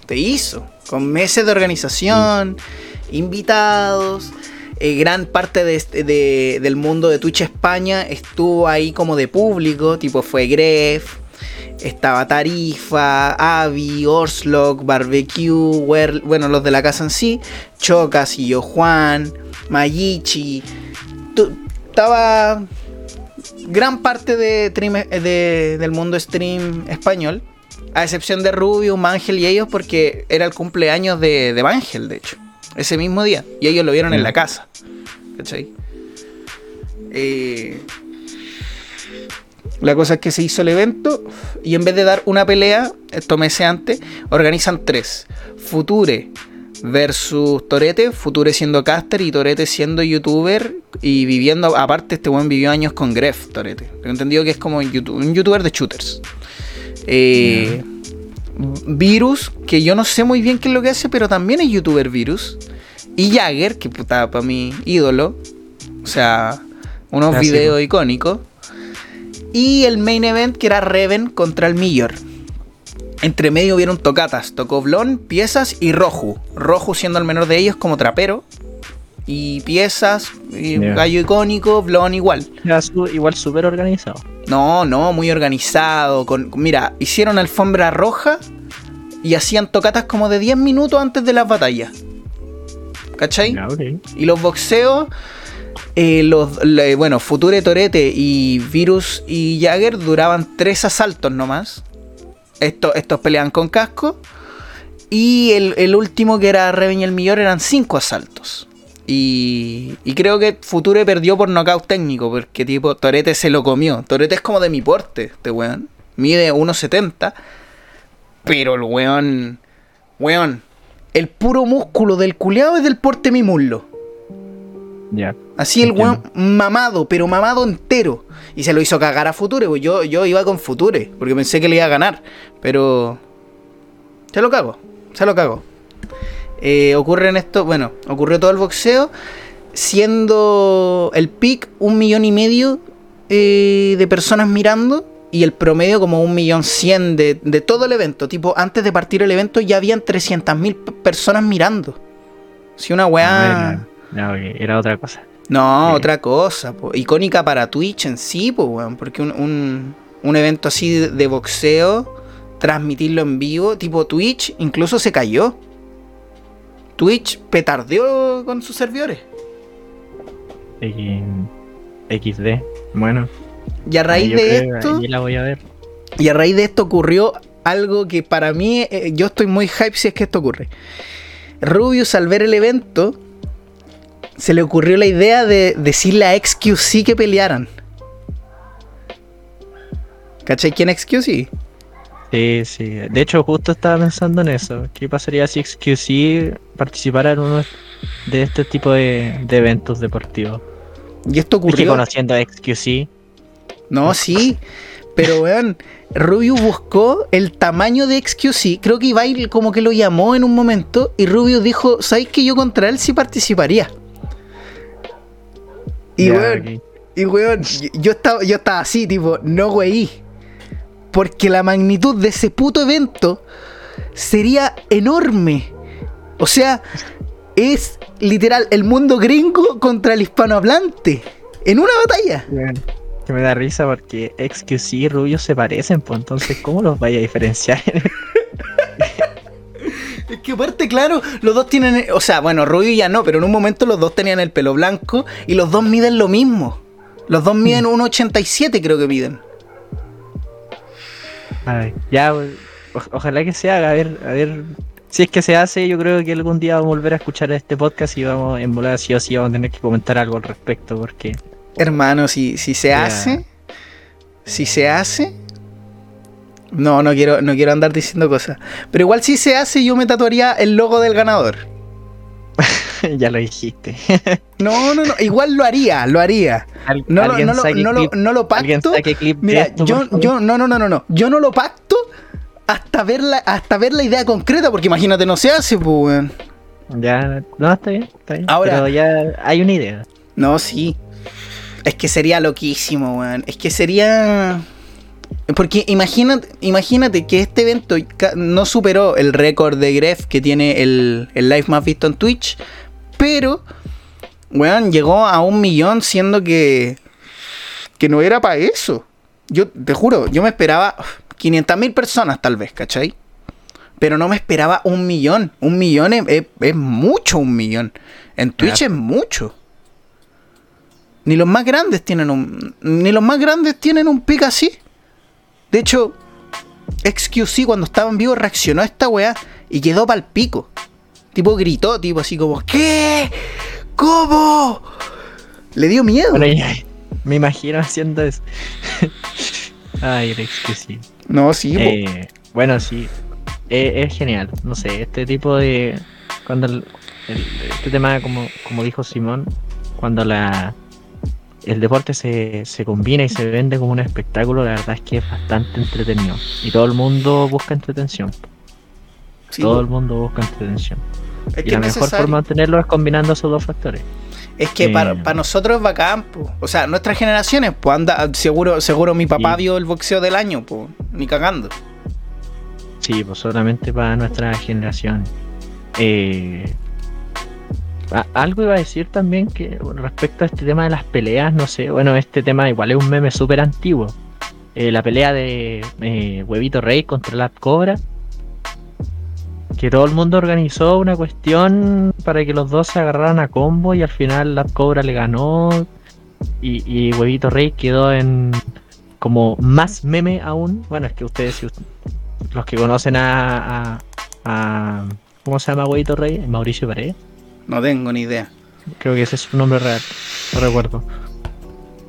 Speaker 2: se hizo. Con meses de organización, invitados. eh, gran parte de este- de- del mundo de Twitch España estuvo ahí como de público, tipo fue Gref, estaba Tarifa, Avi, Orslock, Barbecue, bueno, los de la casa en sí, Chocas y yo Juan, Mayichi, estaba gran parte de, stream- de- del mundo stream español, a excepción de Rubio, Mangel y ellos, porque era el cumpleaños de, de Mangel, de hecho, ese mismo día, y ellos lo vieron en la casa, ¿cachai? Eh, la cosa es que se hizo el evento y en vez de dar una pelea, esto meses antes, organizan tres. Future versus Torete, Future siendo caster y Torete siendo youtuber y viviendo, aparte este buen vivió años con Gref, Torete. Tengo entendido que es como un youtuber de shooters. Eh, Virus, que yo no sé muy bien qué es lo que hace, pero también es youtuber Virus. Y Jagger, que puta, para mi ídolo. O sea, unos videos icónicos. Y el main event que era Reven contra el Millor. Entre medio vieron tocatas. Tocó Blon, Piezas y Roju. Roju siendo el menor de ellos como trapero. Y Piezas, y gallo icónico, Blon igual.
Speaker 3: Igual súper organizado.
Speaker 2: No, no, muy organizado. Con, mira, hicieron alfombra roja y hacían tocatas como de 10 minutos antes de las batallas. ¿Cachai?
Speaker 3: Ya, ok.
Speaker 2: Y los boxeos, eh, los, le- bueno, Future Torete y Virus y Jagger duraban tres asaltos nomás. Estos, estos peleaban con casco. Y el, el último, que era Reven y el Millor, eran cinco asaltos. Y, y creo que Future perdió por nocaut técnico, porque tipo Torete se lo comió. Torete es como de mi porte, este weón. Mide 1.70. Pero el weón. Weón. El puro músculo del culeado es del porte mi muslo.
Speaker 3: Ya.
Speaker 2: Así el weón mamado, pero mamado entero. Y se lo hizo cagar a Future, pues yo, yo iba con Future, porque pensé que le iba a ganar. Pero. Se lo cago, se lo cago. Eh, ocurre en esto, bueno, ocurrió todo el boxeo, siendo el pick un millón y medio eh, de personas mirando y el promedio como un millón cien de, de todo el evento. Tipo, antes de partir el evento ya habían 300.000 p- personas mirando. Si una weá...
Speaker 3: Ah, ok, era otra cosa.
Speaker 2: No,
Speaker 3: Sí.
Speaker 2: otra cosa, po. icónica para Twitch en sí, weón, porque un, un, un evento así de, de boxeo, transmitirlo en vivo, tipo Twitch, incluso se cayó. Twitch petardeó con sus servidores.
Speaker 3: XD. Bueno.
Speaker 2: Y a raíz
Speaker 3: yo
Speaker 2: de
Speaker 3: creo
Speaker 2: esto,
Speaker 3: ahí la voy a ver.
Speaker 2: y a raíz de esto ocurrió algo que para mí, eh, yo estoy muy hype si es que esto ocurre. Rubius al ver el evento, se le ocurrió la idea de decirle a XQC que pelearan. ¿Cachai quién es XQC?
Speaker 3: Sí, sí. De hecho, justo estaba pensando en eso. ¿Qué pasaría si XQC participara en uno de este tipo de, de eventos deportivos?
Speaker 2: Y esto
Speaker 3: Es que
Speaker 2: ocurrió.
Speaker 3: conociendo a XQC,
Speaker 2: No, sí. Pero weón, Rubius buscó el tamaño de XQC. Creo que Ibai como que lo llamó en un momento. Y Rubius dijo: ¿Sabes que yo contra él sí participaría? Y
Speaker 3: ya,
Speaker 2: weón, y weón, yo- estaba, yo estaba así, tipo, no weí. Porque la magnitud de ese puto evento sería enorme. O sea, es literal el mundo gringo contra el hispanohablante. En una batalla.
Speaker 3: Que me da risa porque XQC y Rubio se parecen, pues entonces, ¿cómo los vaya a diferenciar?
Speaker 2: Es que aparte, claro, los dos tienen, o sea, bueno, Rubio ya no, pero en un momento los dos tenían el pelo blanco y los dos miden lo mismo. Los dos miden 1,87 creo que miden.
Speaker 3: Ay, ya, o- ojalá que se haga, a ver, a ver. Si es que se hace, yo creo que algún día vamos a volver a escuchar este podcast y vamos en volar sí o sí vamos a tener que comentar algo al respecto, porque
Speaker 2: Hermano, si, si se
Speaker 3: Ya.
Speaker 2: hace, si se hace, no, no quiero, no quiero andar diciendo cosas. Pero igual si se hace, yo me tatuaría el logo del ganador.
Speaker 3: ya lo dijiste.
Speaker 2: No, no, no, igual lo haría, lo haría.
Speaker 3: Al-
Speaker 2: No, lo- no, lo, no, lo, no lo pacto.
Speaker 3: clip
Speaker 2: Mira,
Speaker 3: esto,
Speaker 2: yo, yo, no, no, no, no, no. Yo no lo pacto hasta ver la, hasta ver la idea concreta, porque imagínate, no se hace, pues, weón.
Speaker 3: Ya, no, está bien, está bien.
Speaker 2: Ahora-
Speaker 3: Pero ya hay una idea.
Speaker 2: No, sí. Es que sería loquísimo, weón. Es que sería. Porque imagínate, imagínate que este evento no superó el récord de Gref que tiene el, el live más visto en Twitch. Pero, weón, llegó a un millón siendo que. que no era para eso. Yo te juro, yo me esperaba 500 mil personas tal vez, ¿cachai? Pero no me esperaba un millón. Un millón es, es- es mucho, un millón. En Twitch es mucho. Ni los más grandes tienen un. Ni los más grandes tienen un así. De hecho, XQC cuando estaba en vivo reaccionó a esta weá y quedó pa'l pico. Tipo gritó, tipo así como, ¿qué? ¿Cómo? Le dio miedo.
Speaker 3: Bueno, ya, me imagino haciendo eso. Ay, que sí.
Speaker 2: No, sí.
Speaker 3: Eh, bueno, sí. Eh, es genial. No sé, este tipo de. Cuando el, el- este tema, como, como dijo Simón, cuando la el deporte se, se combina y se vende como un espectáculo, la verdad es que es bastante entretenido. Y todo el mundo busca entretención.
Speaker 2: Sí,
Speaker 3: todo el mundo busca entretención.
Speaker 2: Es
Speaker 3: y la mejor
Speaker 2: necesario.
Speaker 3: forma de tenerlo es combinando esos dos factores.
Speaker 2: Es que para,
Speaker 3: Eh.
Speaker 2: para nosotros es bacán, po. O sea, nuestras generaciones, pues anda, seguro, seguro mi papá
Speaker 3: Sí.
Speaker 2: vio el boxeo del año, pues. Ni cagando.
Speaker 3: Sí, pues solamente para nuestra generación. Eh, algo iba a decir también que respecto a este tema de las peleas, no sé, bueno, este tema igual es un meme súper antiguo. Eh, la pelea de eh, Huevito Rey contra Lat Cobra. Que todo el mundo organizó una cuestión para que los dos se agarraran a combo y al final Lat Cobra le ganó. Y, Huevito Rey quedó en como más meme aún. Bueno, es que ustedes, si los que conocen a- ¿cómo se llama Huevito Rey? Mauricio Paredes.
Speaker 2: No tengo ni idea.
Speaker 3: Creo que ese es su nombre real. No recuerdo.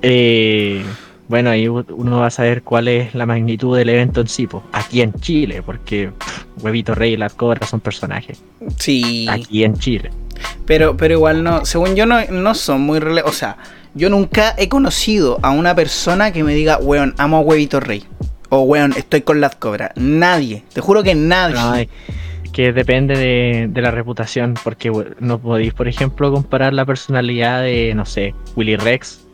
Speaker 3: Eh, bueno, ahí uno va a saber cuál es la magnitud del evento en sí, aquí en Chile, porque pff, Huevito Rey y la Cobra son personajes.
Speaker 2: Sí.
Speaker 3: Aquí en Chile.
Speaker 2: Pero, pero igual no, según yo no, no son muy rele O sea, yo nunca he conocido a una persona que me diga, weón, amo a Huevito Rey. O weón, estoy con las cobras. Nadie. Te juro que nadie.
Speaker 3: Ay, que depende de, de la reputación, porque no podéis, por ejemplo, comparar la personalidad de, no sé, Willy Rex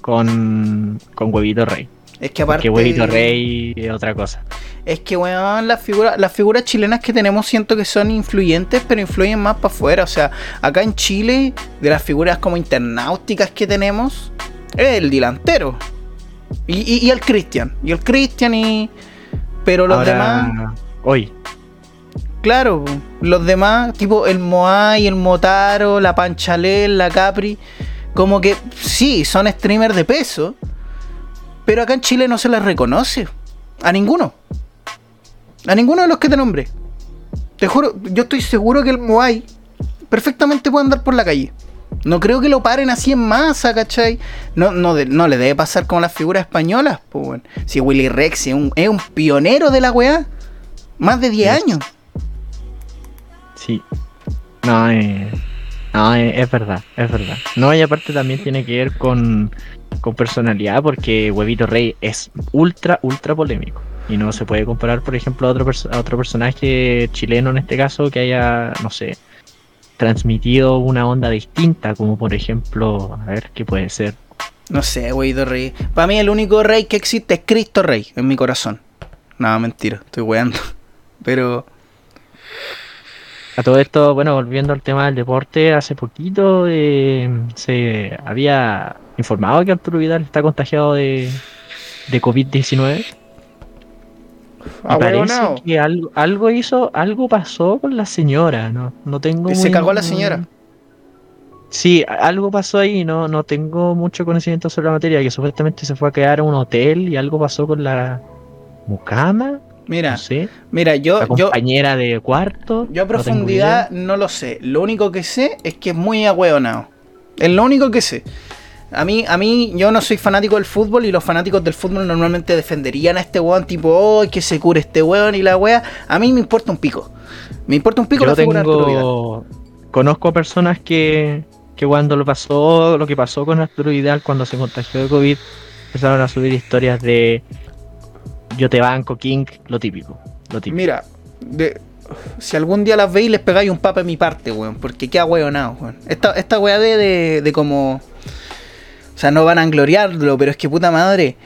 Speaker 3: con, con Huevito Rey.
Speaker 2: es que aparte.
Speaker 3: Que Huevito Rey es otra cosa.
Speaker 2: Es que, weón, las figuras, las figuras chilenas que tenemos siento que son influyentes, pero influyen más para afuera. O sea, acá en Chile, de las figuras como internauticas que tenemos, es el delantero. Y, y- y el Cristian. Y el Cristian y. Pero los
Speaker 3: Ahora,
Speaker 2: demás.
Speaker 3: Hoy,
Speaker 2: Claro, los demás, tipo el Moai, el Motaro, la Panchalel, la Capri, como que sí, son streamers de peso, pero acá en Chile no se les reconoce. A ninguno. A ninguno de los que te nombré. Te juro, yo estoy seguro que el Moai perfectamente puede andar por la calle. No creo que lo paren así en masa, ¿cachai? No, no, no le debe pasar como las figuras españolas, pues. Si Willy Rex es un, es un pionero de la weá, más de 10 años.
Speaker 3: Sí. No, eh, no eh, es verdad, es verdad. No, y aparte también tiene que ver con, con personalidad, porque Huevito Rey es ultra, ultra polémico. Y no se puede comparar, por ejemplo, a otro, a otro personaje chileno en este caso que haya, no sé, transmitido una onda distinta, como por ejemplo, a ver, ¿qué puede ser?
Speaker 2: No sé, de rey. Para mí el único rey que existe es Cristo Rey en mi corazón. No, mentira, estoy weando. Pero
Speaker 3: A todo esto, bueno, volviendo al tema del deporte, hace poquito eh, se había informado que Arturo Vidal está contagiado de, de COVID-19.
Speaker 2: Ah,
Speaker 3: parece que algo, algo hizo, algo pasó con la señora, no, no tengo
Speaker 2: ¿Se
Speaker 3: muy-
Speaker 2: cagó la señora?
Speaker 3: Sí, algo pasó ahí, no, no tengo mucho conocimiento sobre la materia, que supuestamente se fue a quedar a un hotel y algo pasó con la mucama,
Speaker 2: mira,
Speaker 3: no sé,
Speaker 2: mira,
Speaker 3: la
Speaker 2: yo, yo,
Speaker 3: compañera de cuarto.
Speaker 2: yo a profundidad no lo sé. Lo único que sé es que es muy ahueonado. Es lo único que sé. A mí, a mí, yo no soy fanático del fútbol y los fanáticos del fútbol normalmente defenderían a este weón tipo, oh, que se cure este weón y la wea. A mí me importa un pico. Me importa un pico
Speaker 3: Yo
Speaker 2: la
Speaker 3: tengo. Conozco a personas que, que cuando lo pasó, lo que pasó con Arturo Vidal cuando se contagió de COVID, empezaron a subir historias de yo te banco, King, lo típico. Lo.
Speaker 2: Mira, de- si algún día las veis, les pegáis un papa de mi parte, weón. Porque qué ahueonado, weón. Esta, esta weá de, de, como. O sea, no van a gloriarlo, pero es que puta madre.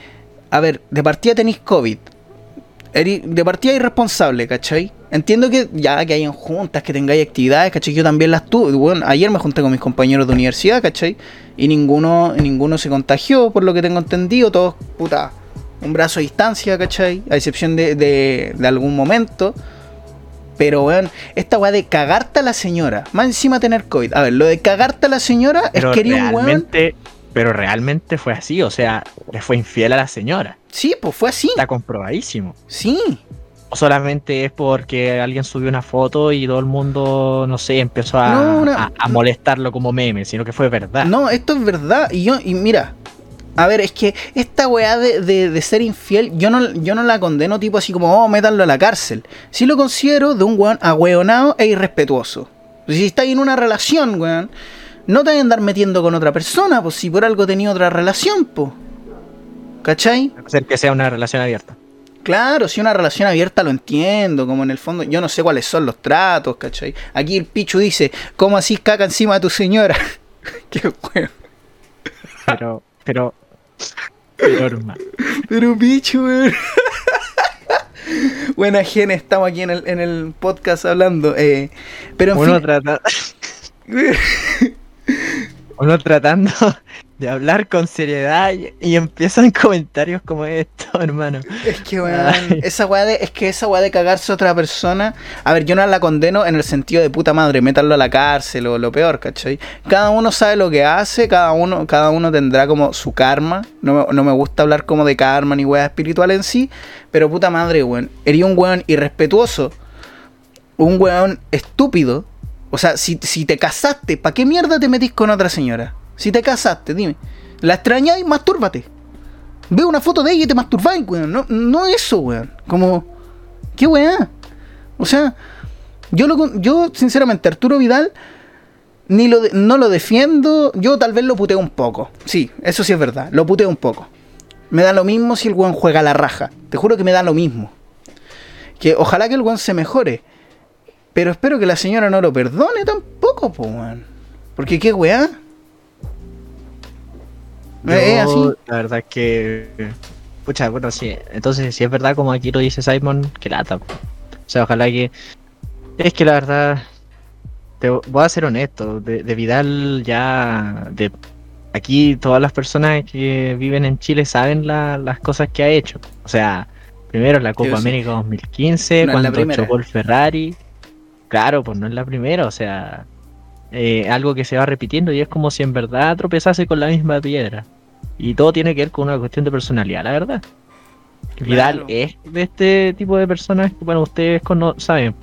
Speaker 2: A ver, de partida tenéis COVID. De partida irresponsable, ¿cachai? Entiendo que ya que hayan juntas, que tengáis actividades, ¿cachai? Yo también las tuve. Bueno, ayer me junté con mis compañeros de universidad, ¿cachai? Y ninguno, ninguno se contagió, por lo que tengo entendido. Todos, puta, un brazo a distancia, ¿cachai? A excepción de, de, de algún momento. Pero, weón, esta weá de cagarte a la señora, más encima tener COVID. A ver, lo de cagarte a la señora
Speaker 3: Pero
Speaker 2: es que un weón.
Speaker 3: realmente, pero realmente fue así, o sea, le fue infiel a la señora.
Speaker 2: Sí, pues fue así.
Speaker 3: Está comprobadísimo.
Speaker 2: Sí.
Speaker 3: O solamente es porque alguien subió una foto y todo el mundo, no sé, empezó a,
Speaker 2: No, una-
Speaker 3: a- a molestarlo como meme, sino que fue verdad.
Speaker 2: No, esto es verdad. Y yo, y mira, a ver, es que esta weá de, de- de ser infiel, yo no, yo no la condeno tipo así como, oh, métanlo a la cárcel. Sí lo considero de un weón ahueonado e irrespetuoso. Si estáis en una relación, weón, no te van a andar metiendo con otra persona, pues si por algo tenía otra relación, pues. ¿Cachai?
Speaker 3: A ser que sea una relación abierta.
Speaker 2: Claro, si una relación abierta lo entiendo, como en el fondo, yo no sé cuáles son los tratos, ¿cachai? Aquí el Pichu dice, ¿cómo así caca encima de tu señora? Qué weón.
Speaker 3: Pero, pero, pero hermano.
Speaker 2: Pero Pichu, weón. Buena gente, estamos aquí en el, en el podcast hablando. eh, pero en
Speaker 3: Uno,
Speaker 2: fin,
Speaker 3: trata- uno tratando de hablar con seriedad y, y empiezan comentarios como estos, hermano.
Speaker 2: es que weón, esa weá de, es que esa weá de cagarse a otra persona, a ver, yo no la condeno en el sentido de puta madre, métanlo a la cárcel o lo peor, ¿cachai? Cada uno sabe lo que hace, cada uno, cada uno tendrá como su karma. No me, no me gusta hablar como de karma ni weá espiritual en sí, pero puta madre, weón. Eres un weón irrespetuoso, un weón estúpido. O sea, si, si te casaste, ¿para qué mierda te metís con otra señora? Si te casaste, dime. ¿La extrañáis? Mastúrbate. Ve una foto de ella y te masturbáis, weón. No, no eso, weón. Como, ¿qué weá? O sea, yo, lo, yo sinceramente, Arturo Vidal ni lo no lo defiendo. Yo tal vez lo puteo un poco. Sí, eso sí es verdad. Lo puteo un poco. Me da lo mismo si el weón juega la raja. Te juro que me da lo mismo. Que ojalá que el weón se mejore. Pero espero que la señora no lo perdone tampoco, po, weón. Porque qué weá.
Speaker 3: Yo,
Speaker 2: Es así.
Speaker 3: La verdad es que. Pucha, bueno, sí. Entonces, si es verdad, como aquí lo dice Simon, que lata. O sea, ojalá que. Es que la verdad. Te voy a ser honesto. De, de Vidal ya. De aquí, todas las personas que viven en Chile saben la- las cosas que ha hecho. O sea, primero la Copa
Speaker 2: sí.
Speaker 3: América 2015,
Speaker 2: No
Speaker 3: cuando chocó el Ferrari. Claro, pues no es la primera, o sea. Eh, algo que se va repitiendo y es como si en verdad tropezase con la misma piedra. Y todo tiene que ver con una cuestión de personalidad, la verdad. Vidal
Speaker 2: Claro.
Speaker 3: es de este tipo de personas que, bueno, ustedes cono- saben.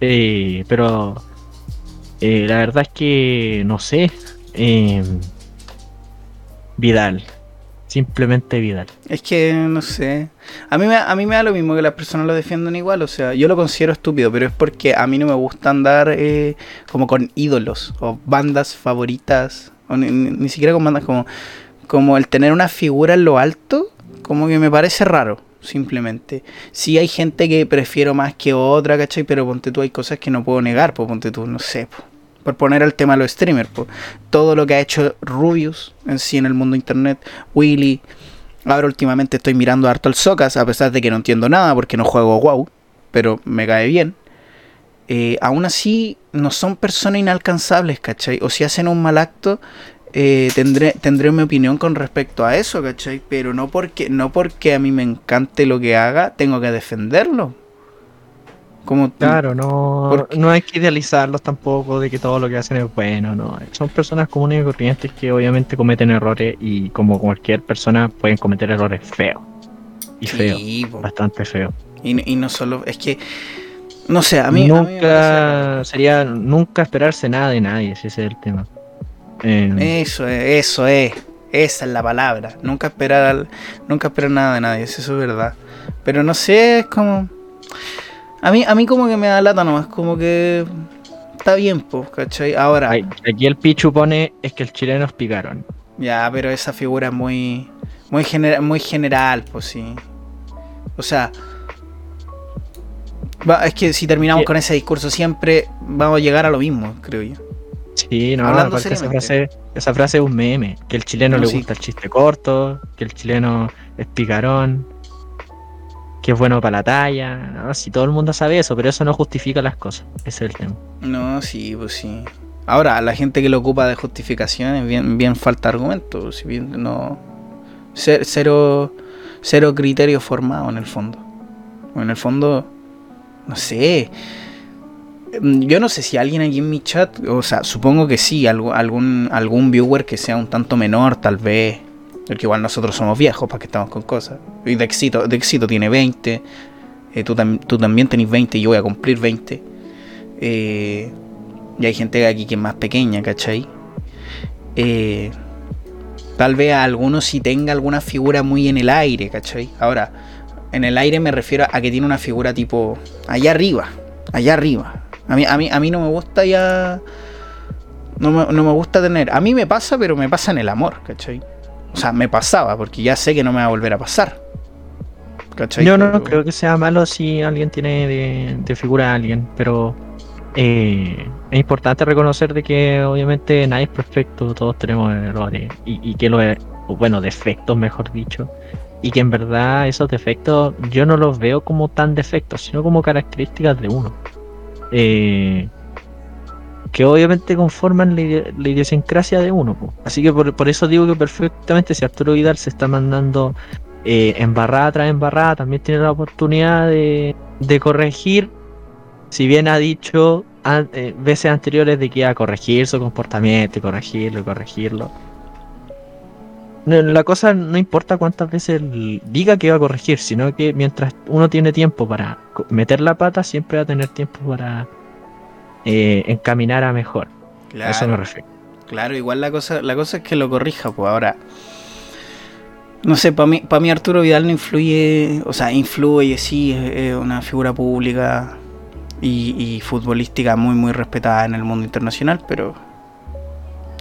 Speaker 3: Eh, pero eh, la verdad es que, no sé. Vidal. Simplemente Vidal.
Speaker 2: Es que no sé. A mí, me, a mí me da lo mismo que las personas lo defiendan igual. O sea, yo lo considero estúpido, pero es porque a mí no me gusta andar eh, como con ídolos o bandas favoritas. O ni, siquiera con bandas como, como el tener una figura en lo alto, como que me parece raro. Simplemente. Sí hay gente que prefiero más que otra, ¿cachai? Pero ponte tú, hay cosas que no puedo negar, pues ponte tú, no sé. po. Por poner el tema de los streamers, todo lo que ha hecho Rubius en sí en el mundo internet, Willy, Ahora últimamente estoy mirando harto el Socas, a pesar de que no entiendo nada porque no juego WoW, pero me cae bien. Eh, aún así, no son personas inalcanzables, ¿cachai? O si hacen un mal acto, eh, tendré, tendré mi opinión con respecto a eso, ¿cachai? Pero no porque, no porque a mí me encante lo que haga, tengo que defenderlo. Como
Speaker 3: Claro, no,
Speaker 2: Porque-
Speaker 3: no hay que idealizarlos tampoco de que todo lo que hacen es bueno, no. Son personas comunes y corrientes que obviamente cometen errores y como cualquier persona pueden cometer errores feos. Y feos,
Speaker 2: Sí,
Speaker 3: bastante feos.
Speaker 2: y, y no solo, es que, no sé, a mí, a mí
Speaker 3: nunca sería nunca esperarse nada de nadie, si ese es el tema. Eh,
Speaker 2: Eso es, eso es. Esa es la palabra. Nunca esperar al- nunca esperar nada de nadie, eso es verdad. Pero no sé, es como. A mí, a mí como que me da lata nomás, como que. Está bien, pues, ¿cachai? Ahora,
Speaker 3: ay, aquí el Pichu pone es que el chileno es picarón.
Speaker 2: ya, pero esa figura es muy. Muy, genera- muy general, pues sí. O sea. va- es que si terminamos
Speaker 3: Sí.
Speaker 2: con ese discurso siempre vamos a llegar a lo mismo, creo yo.
Speaker 3: Sí, no,
Speaker 2: Hablando
Speaker 3: esa frase, esa frase es un meme, que el chileno
Speaker 2: No,
Speaker 3: le
Speaker 2: sí.
Speaker 3: gusta el chiste corto, que el chileno es picarón, que es bueno para la talla, si todo el mundo sabe eso, pero eso no justifica las cosas, ese es el tema.
Speaker 2: No, sí, pues sí. Ahora, la gente que lo ocupa de justificaciones, bien, bien falta argumento. Si bien no. ce- Cero, cero criterio formado en el fondo. En el fondo, no sé. Mm, Yo no sé si alguien aquí en mi chat, o sea, supongo que sí, algún, algún viewer que sea un tanto menor, tal vez. Porque igual nosotros somos viejos, para que estamos con cosas. Y de éxito, tiene 20. eh, tú, tam- tú también tenés 20 y yo voy a cumplir 20. Eh, y hay gente aquí que es más pequeña, ¿cachai? Eh, tal vez a algunos sí tenga alguna figura muy en el aire, ¿cachai? Ahora, en el aire me refiero a que tiene una figura tipo allá arriba, allá arriba. A mí, a mí, a mí no me gusta ya... No no me gusta tener... A mí me pasa, pero me pasa en el amor, ¿cachai? O sea, me pasaba, porque ya sé que no me va a volver a pasar. ¿Cachai?
Speaker 3: Yo no creo que sea malo si alguien tiene de, de figura a alguien, pero eh, es importante reconocer de que obviamente nadie es perfecto, todos tenemos errores y, y que los, e- bueno, defectos mejor dicho, y que en verdad esos defectos yo no los veo como tan defectos, sino como características de uno. Eh, que obviamente conforman la, idiosincrasia de uno. Así que por, por eso digo que perfectamente si Arturo Vidal se está mandando eh, embarrada tras embarrada, también tiene la oportunidad de, de corregir, si bien ha dicho eh, veces anteriores de que iba a corregir su comportamiento corregirlo y corregirlo. La cosa no importa cuántas veces diga que va a corregir, sino que mientras uno tiene tiempo para meter la pata, siempre va a tener tiempo para eh, encaminar a mejor. A eso me
Speaker 2: Claro.
Speaker 3: refiero.
Speaker 2: Claro, igual la cosa, la cosa es que lo corrija, pues ahora. No sé, para mí, para mí Arturo Vidal no influye, o sea, influye, sí, es, una figura pública y, y futbolística muy, muy respetada en el mundo internacional, pero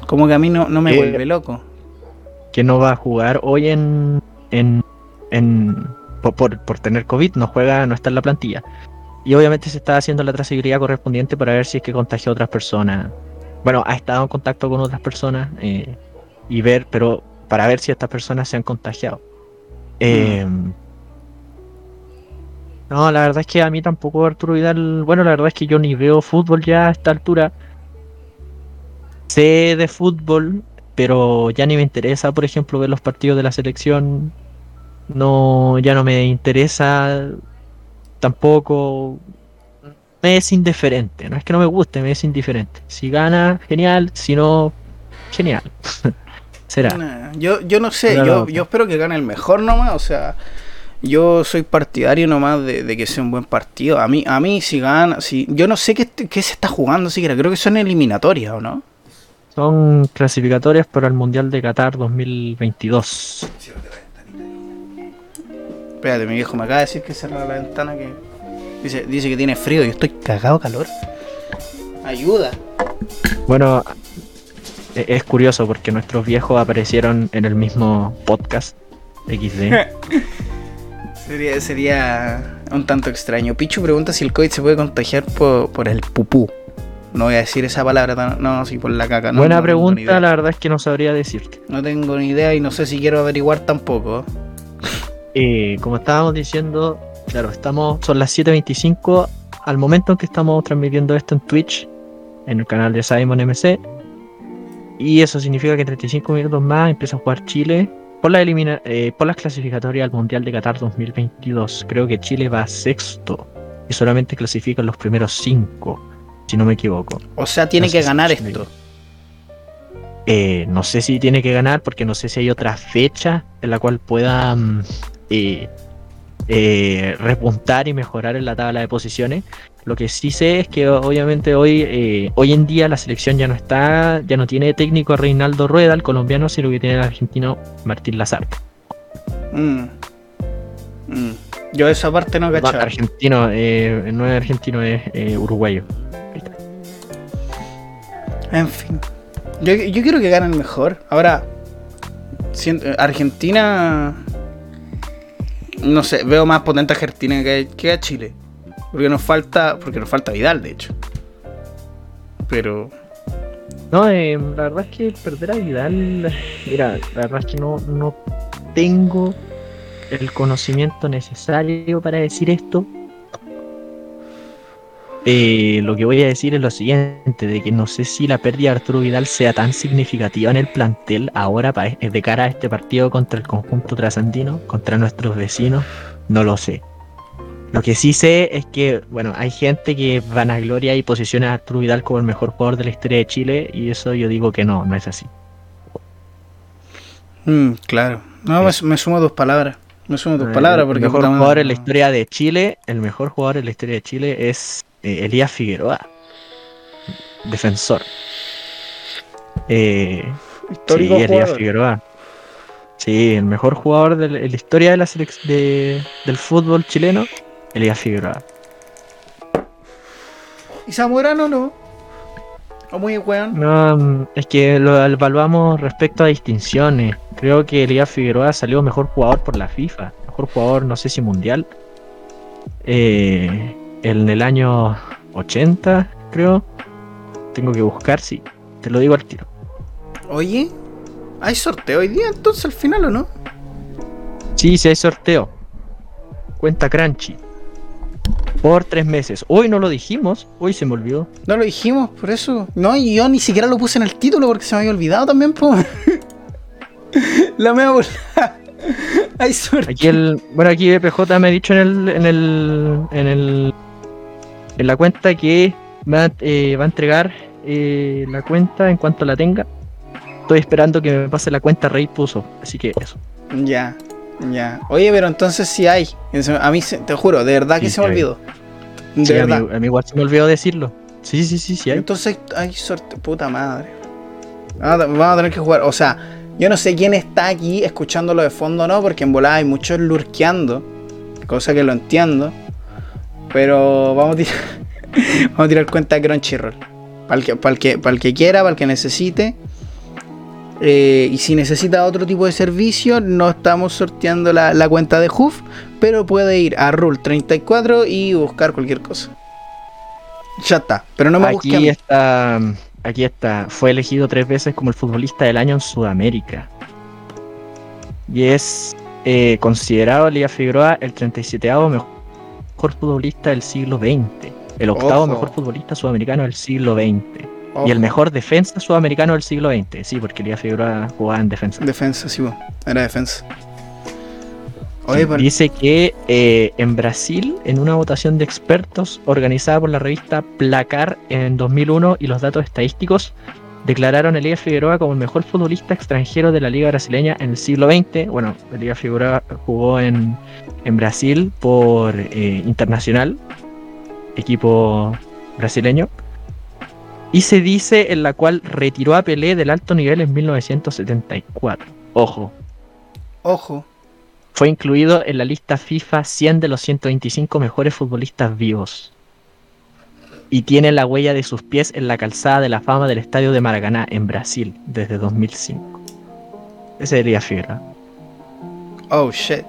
Speaker 2: Como que a mí no, no me vuelve loco.
Speaker 3: que no va a jugar hoy en, en, en por, por- por tener COVID, no juega, no está en la plantilla. Y obviamente se está haciendo la trazabilidad correspondiente para ver si es que contagió a otras personas. Bueno, ha estado en contacto con otras personas eh, y ver, pero para ver si estas personas se han contagiado. Eh, no, la verdad es que a mí tampoco Arturo Vidal, bueno, la verdad es que yo ni veo fútbol ya a esta altura. Sé de fútbol, pero ya ni me interesa, por ejemplo, ver los partidos de la selección. No, ya no me interesa tampoco. Me es indiferente, no es que no me guste, me es indiferente. Si gana, genial, si no, genial. Será.
Speaker 2: Nah, yo, yo no sé,
Speaker 3: No,
Speaker 2: yo,
Speaker 3: no.
Speaker 2: yo espero que gane el mejor nomás, o sea, yo soy partidario nomás de, de que sea un buen partido. A mí, a mí si gana, si, yo no sé qué, qué se está jugando siquiera, creo que son eliminatorias, ¿o no?
Speaker 3: Son clasificatorias para el Mundial de Qatar 2022.
Speaker 2: Espérate, mi viejo me acaba de decir que cerra la ventana que dice, dice que tiene frío, yo estoy cagado calor. Ayuda.
Speaker 3: Bueno, e- es curioso porque nuestros viejos aparecieron en el mismo podcast XD.
Speaker 2: Sería, sería un tanto extraño. Pichu pregunta si el COVID se puede contagiar por, por el pupú. No voy a decir esa palabra, tan- no, sí, por la caca. No,
Speaker 3: Buena
Speaker 2: no
Speaker 3: pregunta, la verdad es que no sabría decirte.
Speaker 2: No tengo ni idea y no sé si quiero averiguar tampoco.
Speaker 3: Eh, como estábamos diciendo, claro, estamos, son las 7.25 al momento en que estamos transmitiendo esto en Twitch, en el canal de Simon MC. Y eso significa que en 35 minutos más empieza a jugar Chile por, la elimina eh, por las clasificatorias al Mundial de Qatar 2022. Creo que Chile va sexto y solamente clasifican los primeros cinco, si no me equivoco.
Speaker 2: O sea, tiene
Speaker 3: No
Speaker 2: que
Speaker 3: si
Speaker 2: ganar esto.
Speaker 3: Eh, no sé si tiene que ganar porque no sé si hay otra fecha en la cual pueda mm, eh, eh, repuntar y mejorar en la tabla de posiciones. Lo que sí sé es que obviamente hoy, eh, hoy en día la selección ya no está, ya no tiene técnico a Reinaldo Rueda, el colombiano, sino que tiene el argentino Martín Lazar.
Speaker 2: Mm. Mm. Yo esa parte no cachaba.
Speaker 3: argentino, eh, no es argentino, es eh, uruguayo.
Speaker 2: En fin. Yo, yo quiero que gane el mejor. Ahora, Argentina. No sé, veo más potente a Argentina que, a Chile. Porque nos falta. Porque nos falta Vidal, de hecho. Pero.
Speaker 3: No, eh, la verdad es que perder a Vidal, mira, la verdad es que no, no tengo el conocimiento necesario para decir esto. Eh, lo que voy a decir es lo siguiente, de que no sé si la pérdida de Arturo Vidal sea tan significativa en el plantel ahora pa- eh, de cara a este partido contra el conjunto trasandino, contra nuestros vecinos, no lo sé. Lo que sí sé es que, bueno, hay gente que vanagloria y posiciona a Arturo Vidal como el mejor jugador de la historia de Chile y eso yo digo que no, no es así.
Speaker 2: mm, claro. No, me, me sumo a tus palabras. Me sumo a tus palabras porque.
Speaker 3: el mejor jugador en la historia de Chile, el mejor jugador en la historia de Chile es eh, Elías Figueroa, defensor. Eh,
Speaker 2: Histórico
Speaker 3: sí, Elías. Figueroa. Sí, el mejor jugador de la, historia de la de- del fútbol chileno, Elías Figueroa.
Speaker 2: ¿Y Zamorano no? ¿O muy weón?
Speaker 3: No, mm, es que lo evaluamos respecto a distinciones. Creo que Elías Figueroa salió mejor jugador por la FIFA. Mejor jugador, no sé si mundial. Eh, en el año 80, creo. Tengo que buscar, sí. Te lo digo al tiro.
Speaker 2: Oye, ¿hay sorteo hoy día entonces al final o no?
Speaker 3: Sí, sí hay sorteo. Cuenta Crunchy. Por tres meses. Hoy no lo dijimos. Hoy se me olvidó.
Speaker 2: No lo dijimos, por eso. No, y yo ni siquiera lo puse en el título porque se me había olvidado también, po. La mea bola. Hay sorteo.
Speaker 3: Aquí el, bueno, aquí BPJ me ha dicho en el, en el, en el, en la cuenta que va, eh, va a entregar eh, la cuenta en cuanto la tenga. Estoy esperando que me pase la cuenta Rey puso, así que eso.
Speaker 2: Ya, ya. Oye, pero entonces sí hay. A mí, se- te juro, de verdad que
Speaker 3: Sí,
Speaker 2: se me
Speaker 3: hay.
Speaker 2: olvidó. De
Speaker 3: Sí, a,
Speaker 2: verdad.
Speaker 3: mí, a mí igual se me olvidó decirlo. Sí, sí, sí, sí hay.
Speaker 2: Entonces hay sorteo. Puta madre. Vamos a, vamos a tener que jugar. O sea, yo no sé quién está aquí escuchándolo de fondo o no, porque en volada hay muchos lurqueando. Cosa que lo entiendo. Pero vamos a tirar, vamos a tirar cuenta de Crunchyroll. Para el, que, para, el que, para el que quiera, para el que necesite. Eh, y si necesita otro tipo de servicio, no estamos sorteando la, la cuenta de Hoof, pero puede ir a Rule34 y buscar cualquier cosa. Ya está, pero no me
Speaker 3: Aquí está, aquí está. Fue elegido tres veces como el futbolista del año en Sudamérica. Y es eh, considerado Liga Figueroa el 37 mejor futbolista del siglo XX. El octavo
Speaker 2: Ojo.
Speaker 3: mejor futbolista sudamericano del siglo XX.
Speaker 2: Ojo.
Speaker 3: Y el mejor defensa sudamericano del siglo XX. Sí, porque Liga Figueroa jugaba en defensa.
Speaker 2: Defensa, sí, era defensa. Oye,
Speaker 3: Dice que eh, en Brasil, en una votación de expertos organizada por la revista Placar en 2001 y los datos estadísticos, declararon a Liga Figueroa como el mejor futbolista extranjero de la Liga Brasileña en el siglo XX. Bueno, Liga Figueroa jugó en, en Brasil por eh, Internacional, equipo brasileño. Y se dice en la cual retiró a Pelé del alto nivel en 1974. Ojo,
Speaker 2: ojo.
Speaker 3: fue incluido en la lista FIFA 100 de los 125 mejores futbolistas vivos. Y tiene la huella de sus pies en la calzada de la fama del estadio de Maracaná, en Brasil, desde 2005. Ese sería Figueroa.
Speaker 2: Oh, shit.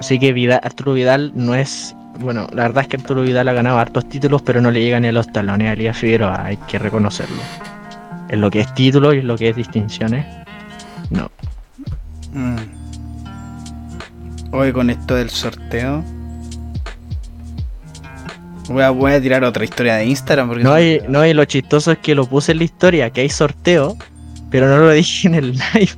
Speaker 3: Así que Vidal- Arturo Vidal no es. Bueno, la verdad es que Arturo Vidal ha ganado hartos títulos, pero no le llega ni a los talones a Elías Figueroa, hay que reconocerlo. En lo que es título y en lo que es distinciones, no.
Speaker 2: Mm. Hoy con esto del sorteo. Voy a, voy a tirar otra historia de Instagram porque
Speaker 3: No hay, no, y lo chistoso es que lo puse en la historia, que hay sorteo, pero no lo dije en el live.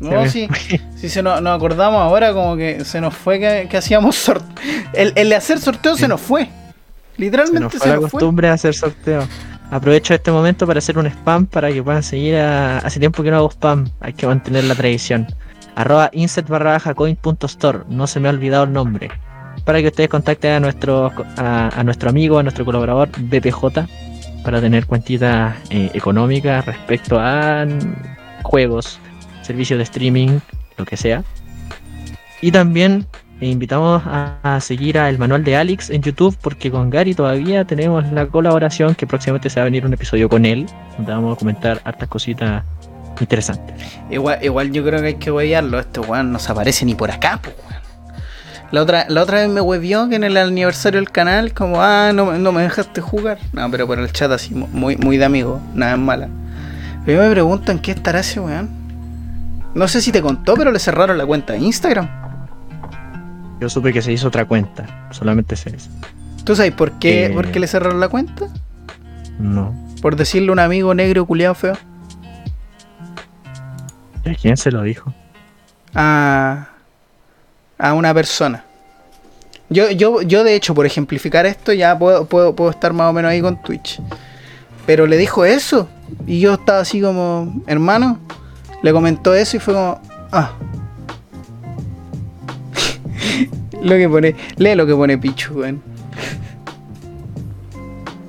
Speaker 2: No, sí, sí se nos, nos acordamos ahora como que se nos fue que, que hacíamos sorteo. El, el de hacer sorteo se nos fue.
Speaker 3: Se
Speaker 2: Literalmente se
Speaker 3: la
Speaker 2: nos fue.
Speaker 3: costumbre de hacer sorteo. Aprovecho este momento para hacer un spam para que puedan seguir a... Hace tiempo que no hago spam, hay que mantener la tradición. Arroba insert barra baja coin.store, no se me ha olvidado el nombre. Para que ustedes contacten a nuestro, a, a nuestro amigo, a nuestro colaborador BPJ, para tener cuentitas eh, económicas respecto a juegos, servicios de streaming, lo que sea. Y también e invitamos a, a seguir al manual de Alex en YouTube porque con Gary todavía tenemos la colaboración que próximamente se va a venir un episodio con él donde vamos a comentar hartas cositas interesantes.
Speaker 2: Igual, igual yo creo que hay que huevearlo. Este weón no se aparece ni por acá, weón. La otra, la otra vez me huevió que en el aniversario del canal, como, ah, no, me- no me dejaste jugar. No, pero por el chat así, mu- muy, muy de amigo, nada es mala. Pero me preguntan qué estará ese weón. No sé si te contó, pero le cerraron la cuenta de Instagram.
Speaker 3: Yo supe que se hizo otra cuenta, solamente sé eso.
Speaker 2: ¿Tú sabes por qué,
Speaker 3: Eh.
Speaker 2: por qué le cerraron la cuenta?
Speaker 3: No.
Speaker 2: Por decirle a un amigo negro culiado feo.
Speaker 3: ¿Y a quién se lo dijo?
Speaker 2: a, a una persona. Yo, yo, yo, de hecho, por ejemplificar esto, ya puedo, puedo, puedo estar más o menos ahí con Twitch. Pero le dijo eso. Y yo estaba así como, hermano. Le comentó eso y fue como, ah. lo que pone, lee lo que pone Pichu, weón.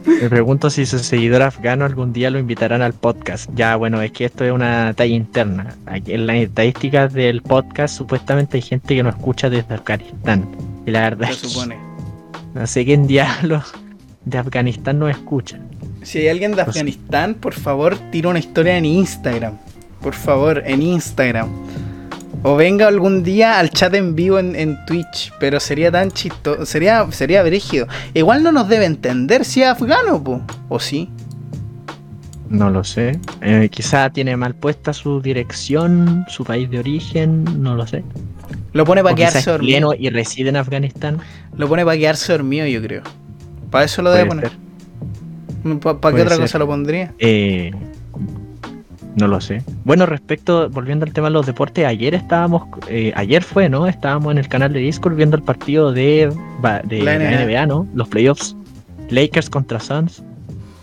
Speaker 3: Me pregunto si su seguidor afgano algún día lo invitarán al podcast. Ya, bueno, es que esto es una talla interna. Aquí en las estadísticas del podcast supuestamente hay gente que nos escucha desde Afganistán. Y la verdad
Speaker 2: Se
Speaker 3: es que
Speaker 2: supone.
Speaker 3: no sé quién diablos de Afganistán nos escucha.
Speaker 2: Si hay alguien de
Speaker 3: Pues-
Speaker 2: Afganistán, por favor, tira una historia en Instagram. Por favor, en Instagram. O venga algún día al chat en vivo en, en Twitch. Pero sería tan chistoso. Sería, sería brígido. Igual no nos debe entender si es afgano, po. ¿O sí?
Speaker 3: No lo sé. Eh, quizá tiene mal puesta su dirección, su país de origen, no lo sé.
Speaker 2: Lo pone para
Speaker 3: O
Speaker 2: quedarse dormido.
Speaker 3: y reside en Afganistán.
Speaker 2: Lo pone para quedarse dormido, yo creo. Para eso lo debe poner. ¿Para qué
Speaker 3: Puede
Speaker 2: otra
Speaker 3: ser.
Speaker 2: cosa lo pondría?
Speaker 3: Eh, no lo sé. Bueno, respecto, volviendo al tema de los deportes, ayer estábamos, eh, ayer fue, ¿no? Estábamos en el canal de Discord viendo el partido de,
Speaker 2: la, NBA.
Speaker 3: NBA, ¿no? Los playoffs. Lakers contra Suns.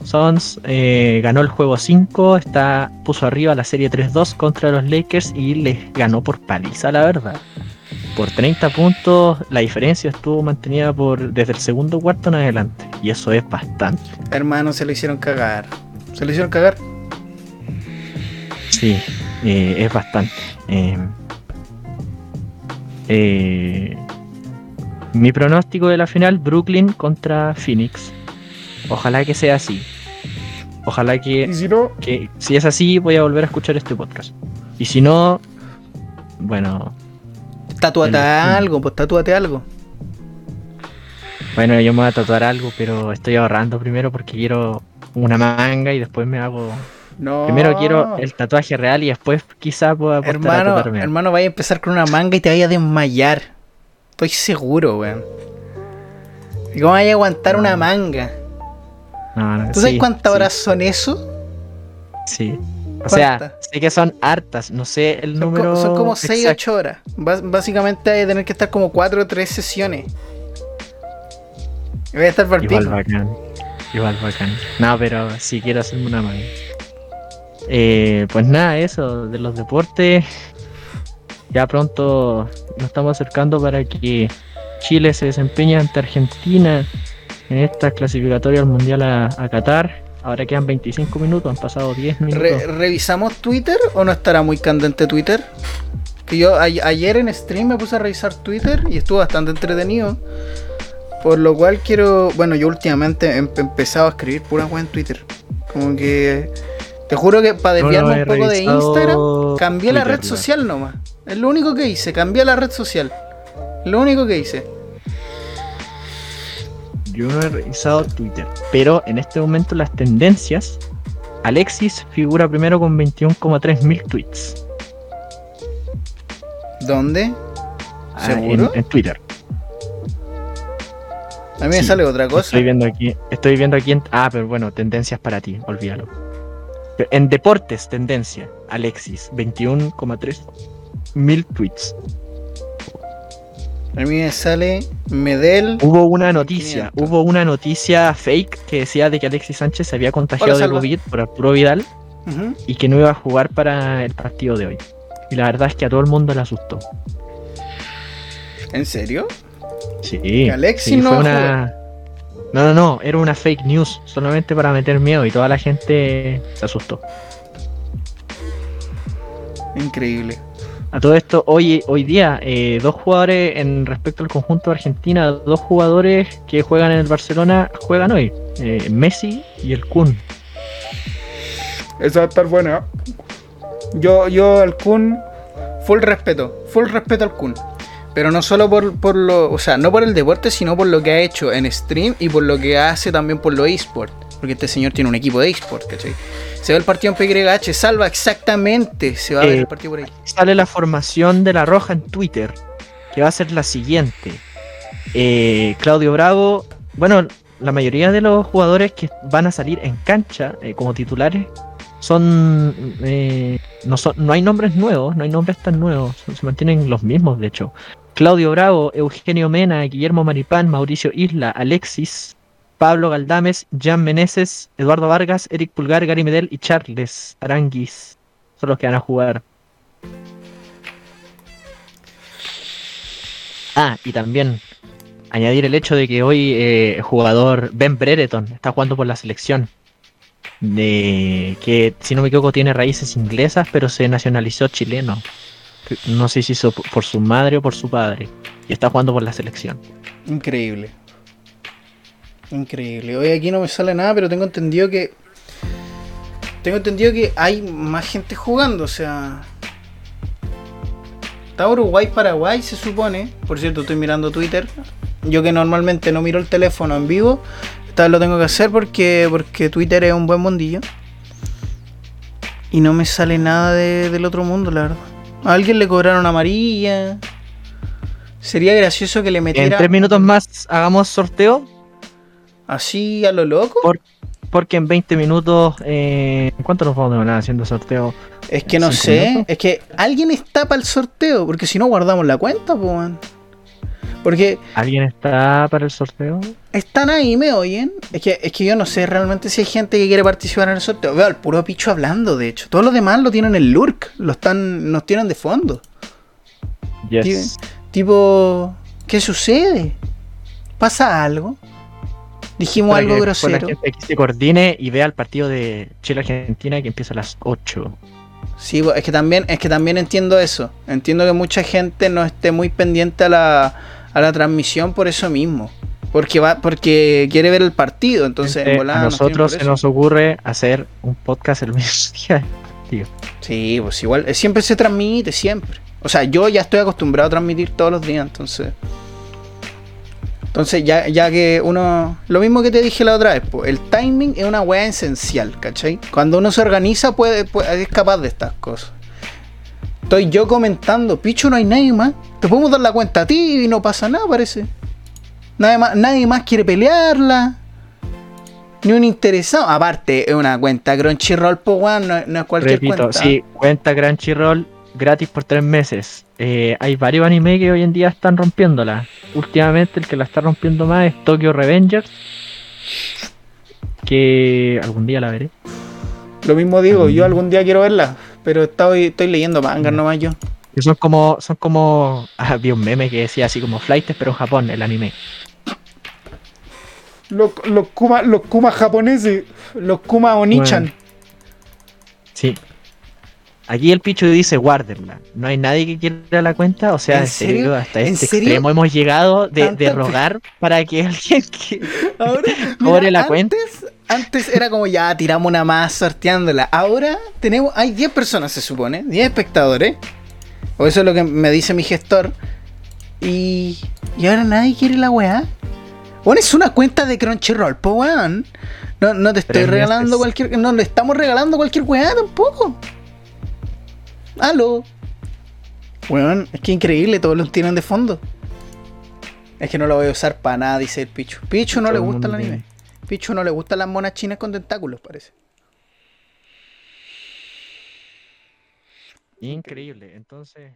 Speaker 3: Suns eh, ganó el juego 5, está, puso arriba la serie 3-2 contra los Lakers y les ganó por paliza, la verdad. Por 30 puntos, la diferencia estuvo mantenida por desde el segundo cuarto en adelante. Y eso es bastante.
Speaker 2: Hermano, se lo hicieron cagar. Se lo hicieron cagar.
Speaker 3: Sí, eh, es bastante. Eh, eh, mi pronóstico de la final, Brooklyn contra Phoenix. Ojalá que sea así. Ojalá que,
Speaker 2: Y si no,
Speaker 3: que si es así, voy a volver a escuchar este podcast. Y si no, bueno,
Speaker 2: tatúate
Speaker 3: El-
Speaker 2: algo, pues tatúate algo.
Speaker 3: bueno, yo me voy a tatuar algo, pero estoy ahorrando primero porque quiero una manga y después me hago.
Speaker 2: No.
Speaker 3: Primero quiero el tatuaje real y después quizá pueda apostar a
Speaker 2: Hermano, hermano, vaya a empezar con una manga y te vaya a desmayar. Estoy seguro, weón. ¿Y cómo vaya a aguantar una manga?
Speaker 3: No, no,
Speaker 2: ¿Tú sabes cuántas
Speaker 3: sí,
Speaker 2: horas son eso?
Speaker 3: Sí. O sea, sé que son hartas, no sé el
Speaker 2: Son, co-
Speaker 3: número.
Speaker 2: son como 6
Speaker 3: exacto.
Speaker 2: 8 horas. Básicamente hay que tener que estar como 4 o 3 sesiones. Voy a estar para
Speaker 3: Igual bacán. Igual bacán. No, pero sí quiero hacerme una manga. Eh, pues nada, eso, de los deportes. Ya pronto nos estamos acercando para que Chile se desempeñe ante Argentina en esta clasificatoria al Mundial a, a Qatar. Ahora quedan 25 minutos, han pasado 10 minutos.
Speaker 2: Re- ¿Revisamos Twitter o no estará muy candente Twitter? Que yo a- ayer en stream me puse a revisar Twitter y estuvo bastante entretenido. Por lo cual quiero. Bueno, yo últimamente he em- empezado a escribir pura wea en Twitter. Como que. Te juro que para
Speaker 3: no
Speaker 2: desviarme un poco de Instagram, cambié la red social nomás. Es lo único que hice, cambié la red social. Lo único que hice.
Speaker 3: Yo no he revisado Twitter, pero en este momento las tendencias, Alexis figura primero con 21,3 mil tweets
Speaker 2: ¿Dónde?
Speaker 3: ah,
Speaker 2: ¿Seguro?
Speaker 3: en, en Twitter.
Speaker 2: A mí me
Speaker 3: Sí,
Speaker 2: sale otra cosa.
Speaker 3: Estoy viendo aquí, estoy viendo aquí, en- ah, pero bueno, tendencias para ti, olvídalo. En deportes, tendencia, Alexis, 21,3 mil tweets.
Speaker 2: A mí me sale Medel.
Speaker 3: Hubo una noticia,
Speaker 2: 500.
Speaker 3: hubo una noticia fake que decía de que Alexis Sánchez se había contagiado
Speaker 2: Hola,
Speaker 3: de. COVID por Arturo Vidal y que no iba a jugar para el partido de hoy. Y la verdad es que a todo el mundo le asustó.
Speaker 2: ¿En serio?
Speaker 3: Sí.
Speaker 2: Alexis
Speaker 3: sí,
Speaker 2: no
Speaker 3: fue una. No, no, no, era una fake news solamente para meter miedo y toda la gente se asustó.
Speaker 2: Increíble.
Speaker 3: A todo esto, hoy, hoy día, eh, dos jugadores en respecto al conjunto de Argentina, dos jugadores que juegan en el Barcelona juegan hoy: eh, Messi y el Kun.
Speaker 2: Esa va a estar buena. Yo, yo al Kun, full respeto, full respeto al Kun. Pero no solo por, por lo, o sea, no por el deporte, sino por lo que ha hecho en stream y por lo que hace también por lo eSport. Porque este señor tiene un equipo de eSport, ¿cachai? Se ve el partido en PYH, salva exactamente, se va a ver
Speaker 3: Eh,
Speaker 2: el partido por ahí.
Speaker 3: Sale la formación de la Roja en Twitter, que va a ser la siguiente. Eh, Claudio Bravo, bueno, la mayoría de los jugadores que van a salir en cancha eh, como titulares son, eh, no son, no hay nombres nuevos, no hay nombres tan nuevos, se mantienen los mismos de hecho. Claudio Bravo, Eugenio Mena, Guillermo Maripán, Mauricio Isla, Alexis, Pablo Galdames, Jan Meneses, Eduardo Vargas, Eric Pulgar, Gary Medel y Charles Aranguis son los que van a jugar. Ah, y también añadir el hecho de que hoy eh, el jugador Ben Brereton está jugando por la selección. De que, si no me equivoco, tiene raíces inglesas, pero se nacionalizó chileno. No sé si hizo por su madre o por su padre. Y está jugando por la selección.
Speaker 2: Increíble. Increíble. Hoy aquí no me sale nada, pero tengo entendido que. Tengo entendido que hay más gente jugando, o sea. Está Uruguay-Paraguay, se supone. Por cierto, estoy mirando Twitter. Yo que normalmente no miro el teléfono en vivo, esta vez lo tengo que hacer porque, porque Twitter es un buen mundillo. Y no me sale nada de- del otro mundo, la verdad. A alguien le cobraron amarilla. Sería gracioso que le
Speaker 3: En
Speaker 2: metiera
Speaker 3: tres minutos más hagamos sorteo.
Speaker 2: así a lo loco.
Speaker 3: Por- Porque en 20 minutos. Eh, ¿Cuánto nos vamos a demorar haciendo sorteo?
Speaker 2: Es que no
Speaker 3: ¿Cinco
Speaker 2: sé,
Speaker 3: minutos?
Speaker 2: es que alguien está para el sorteo, porque si no guardamos la cuenta, pues. Porque
Speaker 3: ¿Alguien está para el sorteo?
Speaker 2: están ahí, me oyen. Es que, es que yo no sé realmente si hay gente que quiere participar en el sorteo. Veo al puro picho hablando, de hecho. Todos los demás lo tienen en lurk, lo están, nos tienen de fondo.
Speaker 3: Yes.
Speaker 2: Tipo, ¿qué sucede? ¿Pasa algo? Dijimos
Speaker 3: Para
Speaker 2: algo
Speaker 3: que
Speaker 2: grosero.
Speaker 3: La gente que se coordine y vea el partido de Chile-Argentina que empieza a las 8.
Speaker 2: Sí, es que también, es que también entiendo eso. Entiendo que mucha gente no esté muy pendiente a la, a la transmisión por eso mismo. Porque va, porque quiere ver el partido, entonces en
Speaker 3: Eh,
Speaker 2: volada
Speaker 3: a nosotros se nos ocurre hacer un podcast el mismo día. Tío.
Speaker 2: Sí, pues igual, eh, siempre se transmite, siempre. O sea, yo ya estoy acostumbrado a transmitir todos los días, entonces. Entonces, ya, ya que uno. Lo mismo que te dije la otra vez, pues, el timing es una weá esencial, ¿cachai? Cuando uno se organiza, puede, puede- es capaz de estas cosas. Estoy yo comentando, picho, no hay nadie más. Te podemos dar la cuenta a ti y no pasa nada, parece. Nadie más, nadie más quiere pelearla. Ni un interesado. Aparte, es una cuenta Crunchyroll, pues, weón, no, no es cualquier
Speaker 3: Repito,
Speaker 2: cuenta.
Speaker 3: sí, cuenta Crunchyroll gratis por tres meses. Eh, hay varios animes que hoy en día están rompiéndola. Últimamente el que la está rompiendo más es Tokyo Revengers. Que algún día la veré.
Speaker 2: Lo mismo digo, yo algún día quiero verla, pero estoy, estoy leyendo mangas nomás yo.
Speaker 3: Que son como, son como. Ah, vi un meme que decía así como flights, pero en Japón, el anime.
Speaker 2: Los, los kuma, los kuma japoneses, los kuma onichan.
Speaker 3: Bueno. Sí. Aquí el picho dice guárdenla. No hay nadie que quiera la cuenta. O sea,
Speaker 2: ¿En
Speaker 3: serio,
Speaker 2: serio?
Speaker 3: hasta
Speaker 2: ¿En
Speaker 3: este
Speaker 2: serio?
Speaker 3: extremo hemos llegado de, rogar para que alguien que.
Speaker 2: Ahora,
Speaker 3: Cobre la cuenta.
Speaker 2: antes, era como ya tiramos una más sorteándola. Ahora tenemos, hay 10 personas se supone, 10 espectadores. O eso es lo que me dice mi gestor. Y, y ahora nadie quiere la weá. Bueno, es una cuenta de Crunchyroll, po weón. No, no te estoy regalando cualquier. No le estamos regalando cualquier weá tampoco. Aló. Weón, es que increíble, todos los tienen de fondo. Es que no lo voy a usar para nada, dice el Pichu. Pichu no
Speaker 3: Todo
Speaker 2: le gusta el anime. Pichu no le gustan las monas chinas con tentáculos, parece.
Speaker 3: Increíble. Entonces.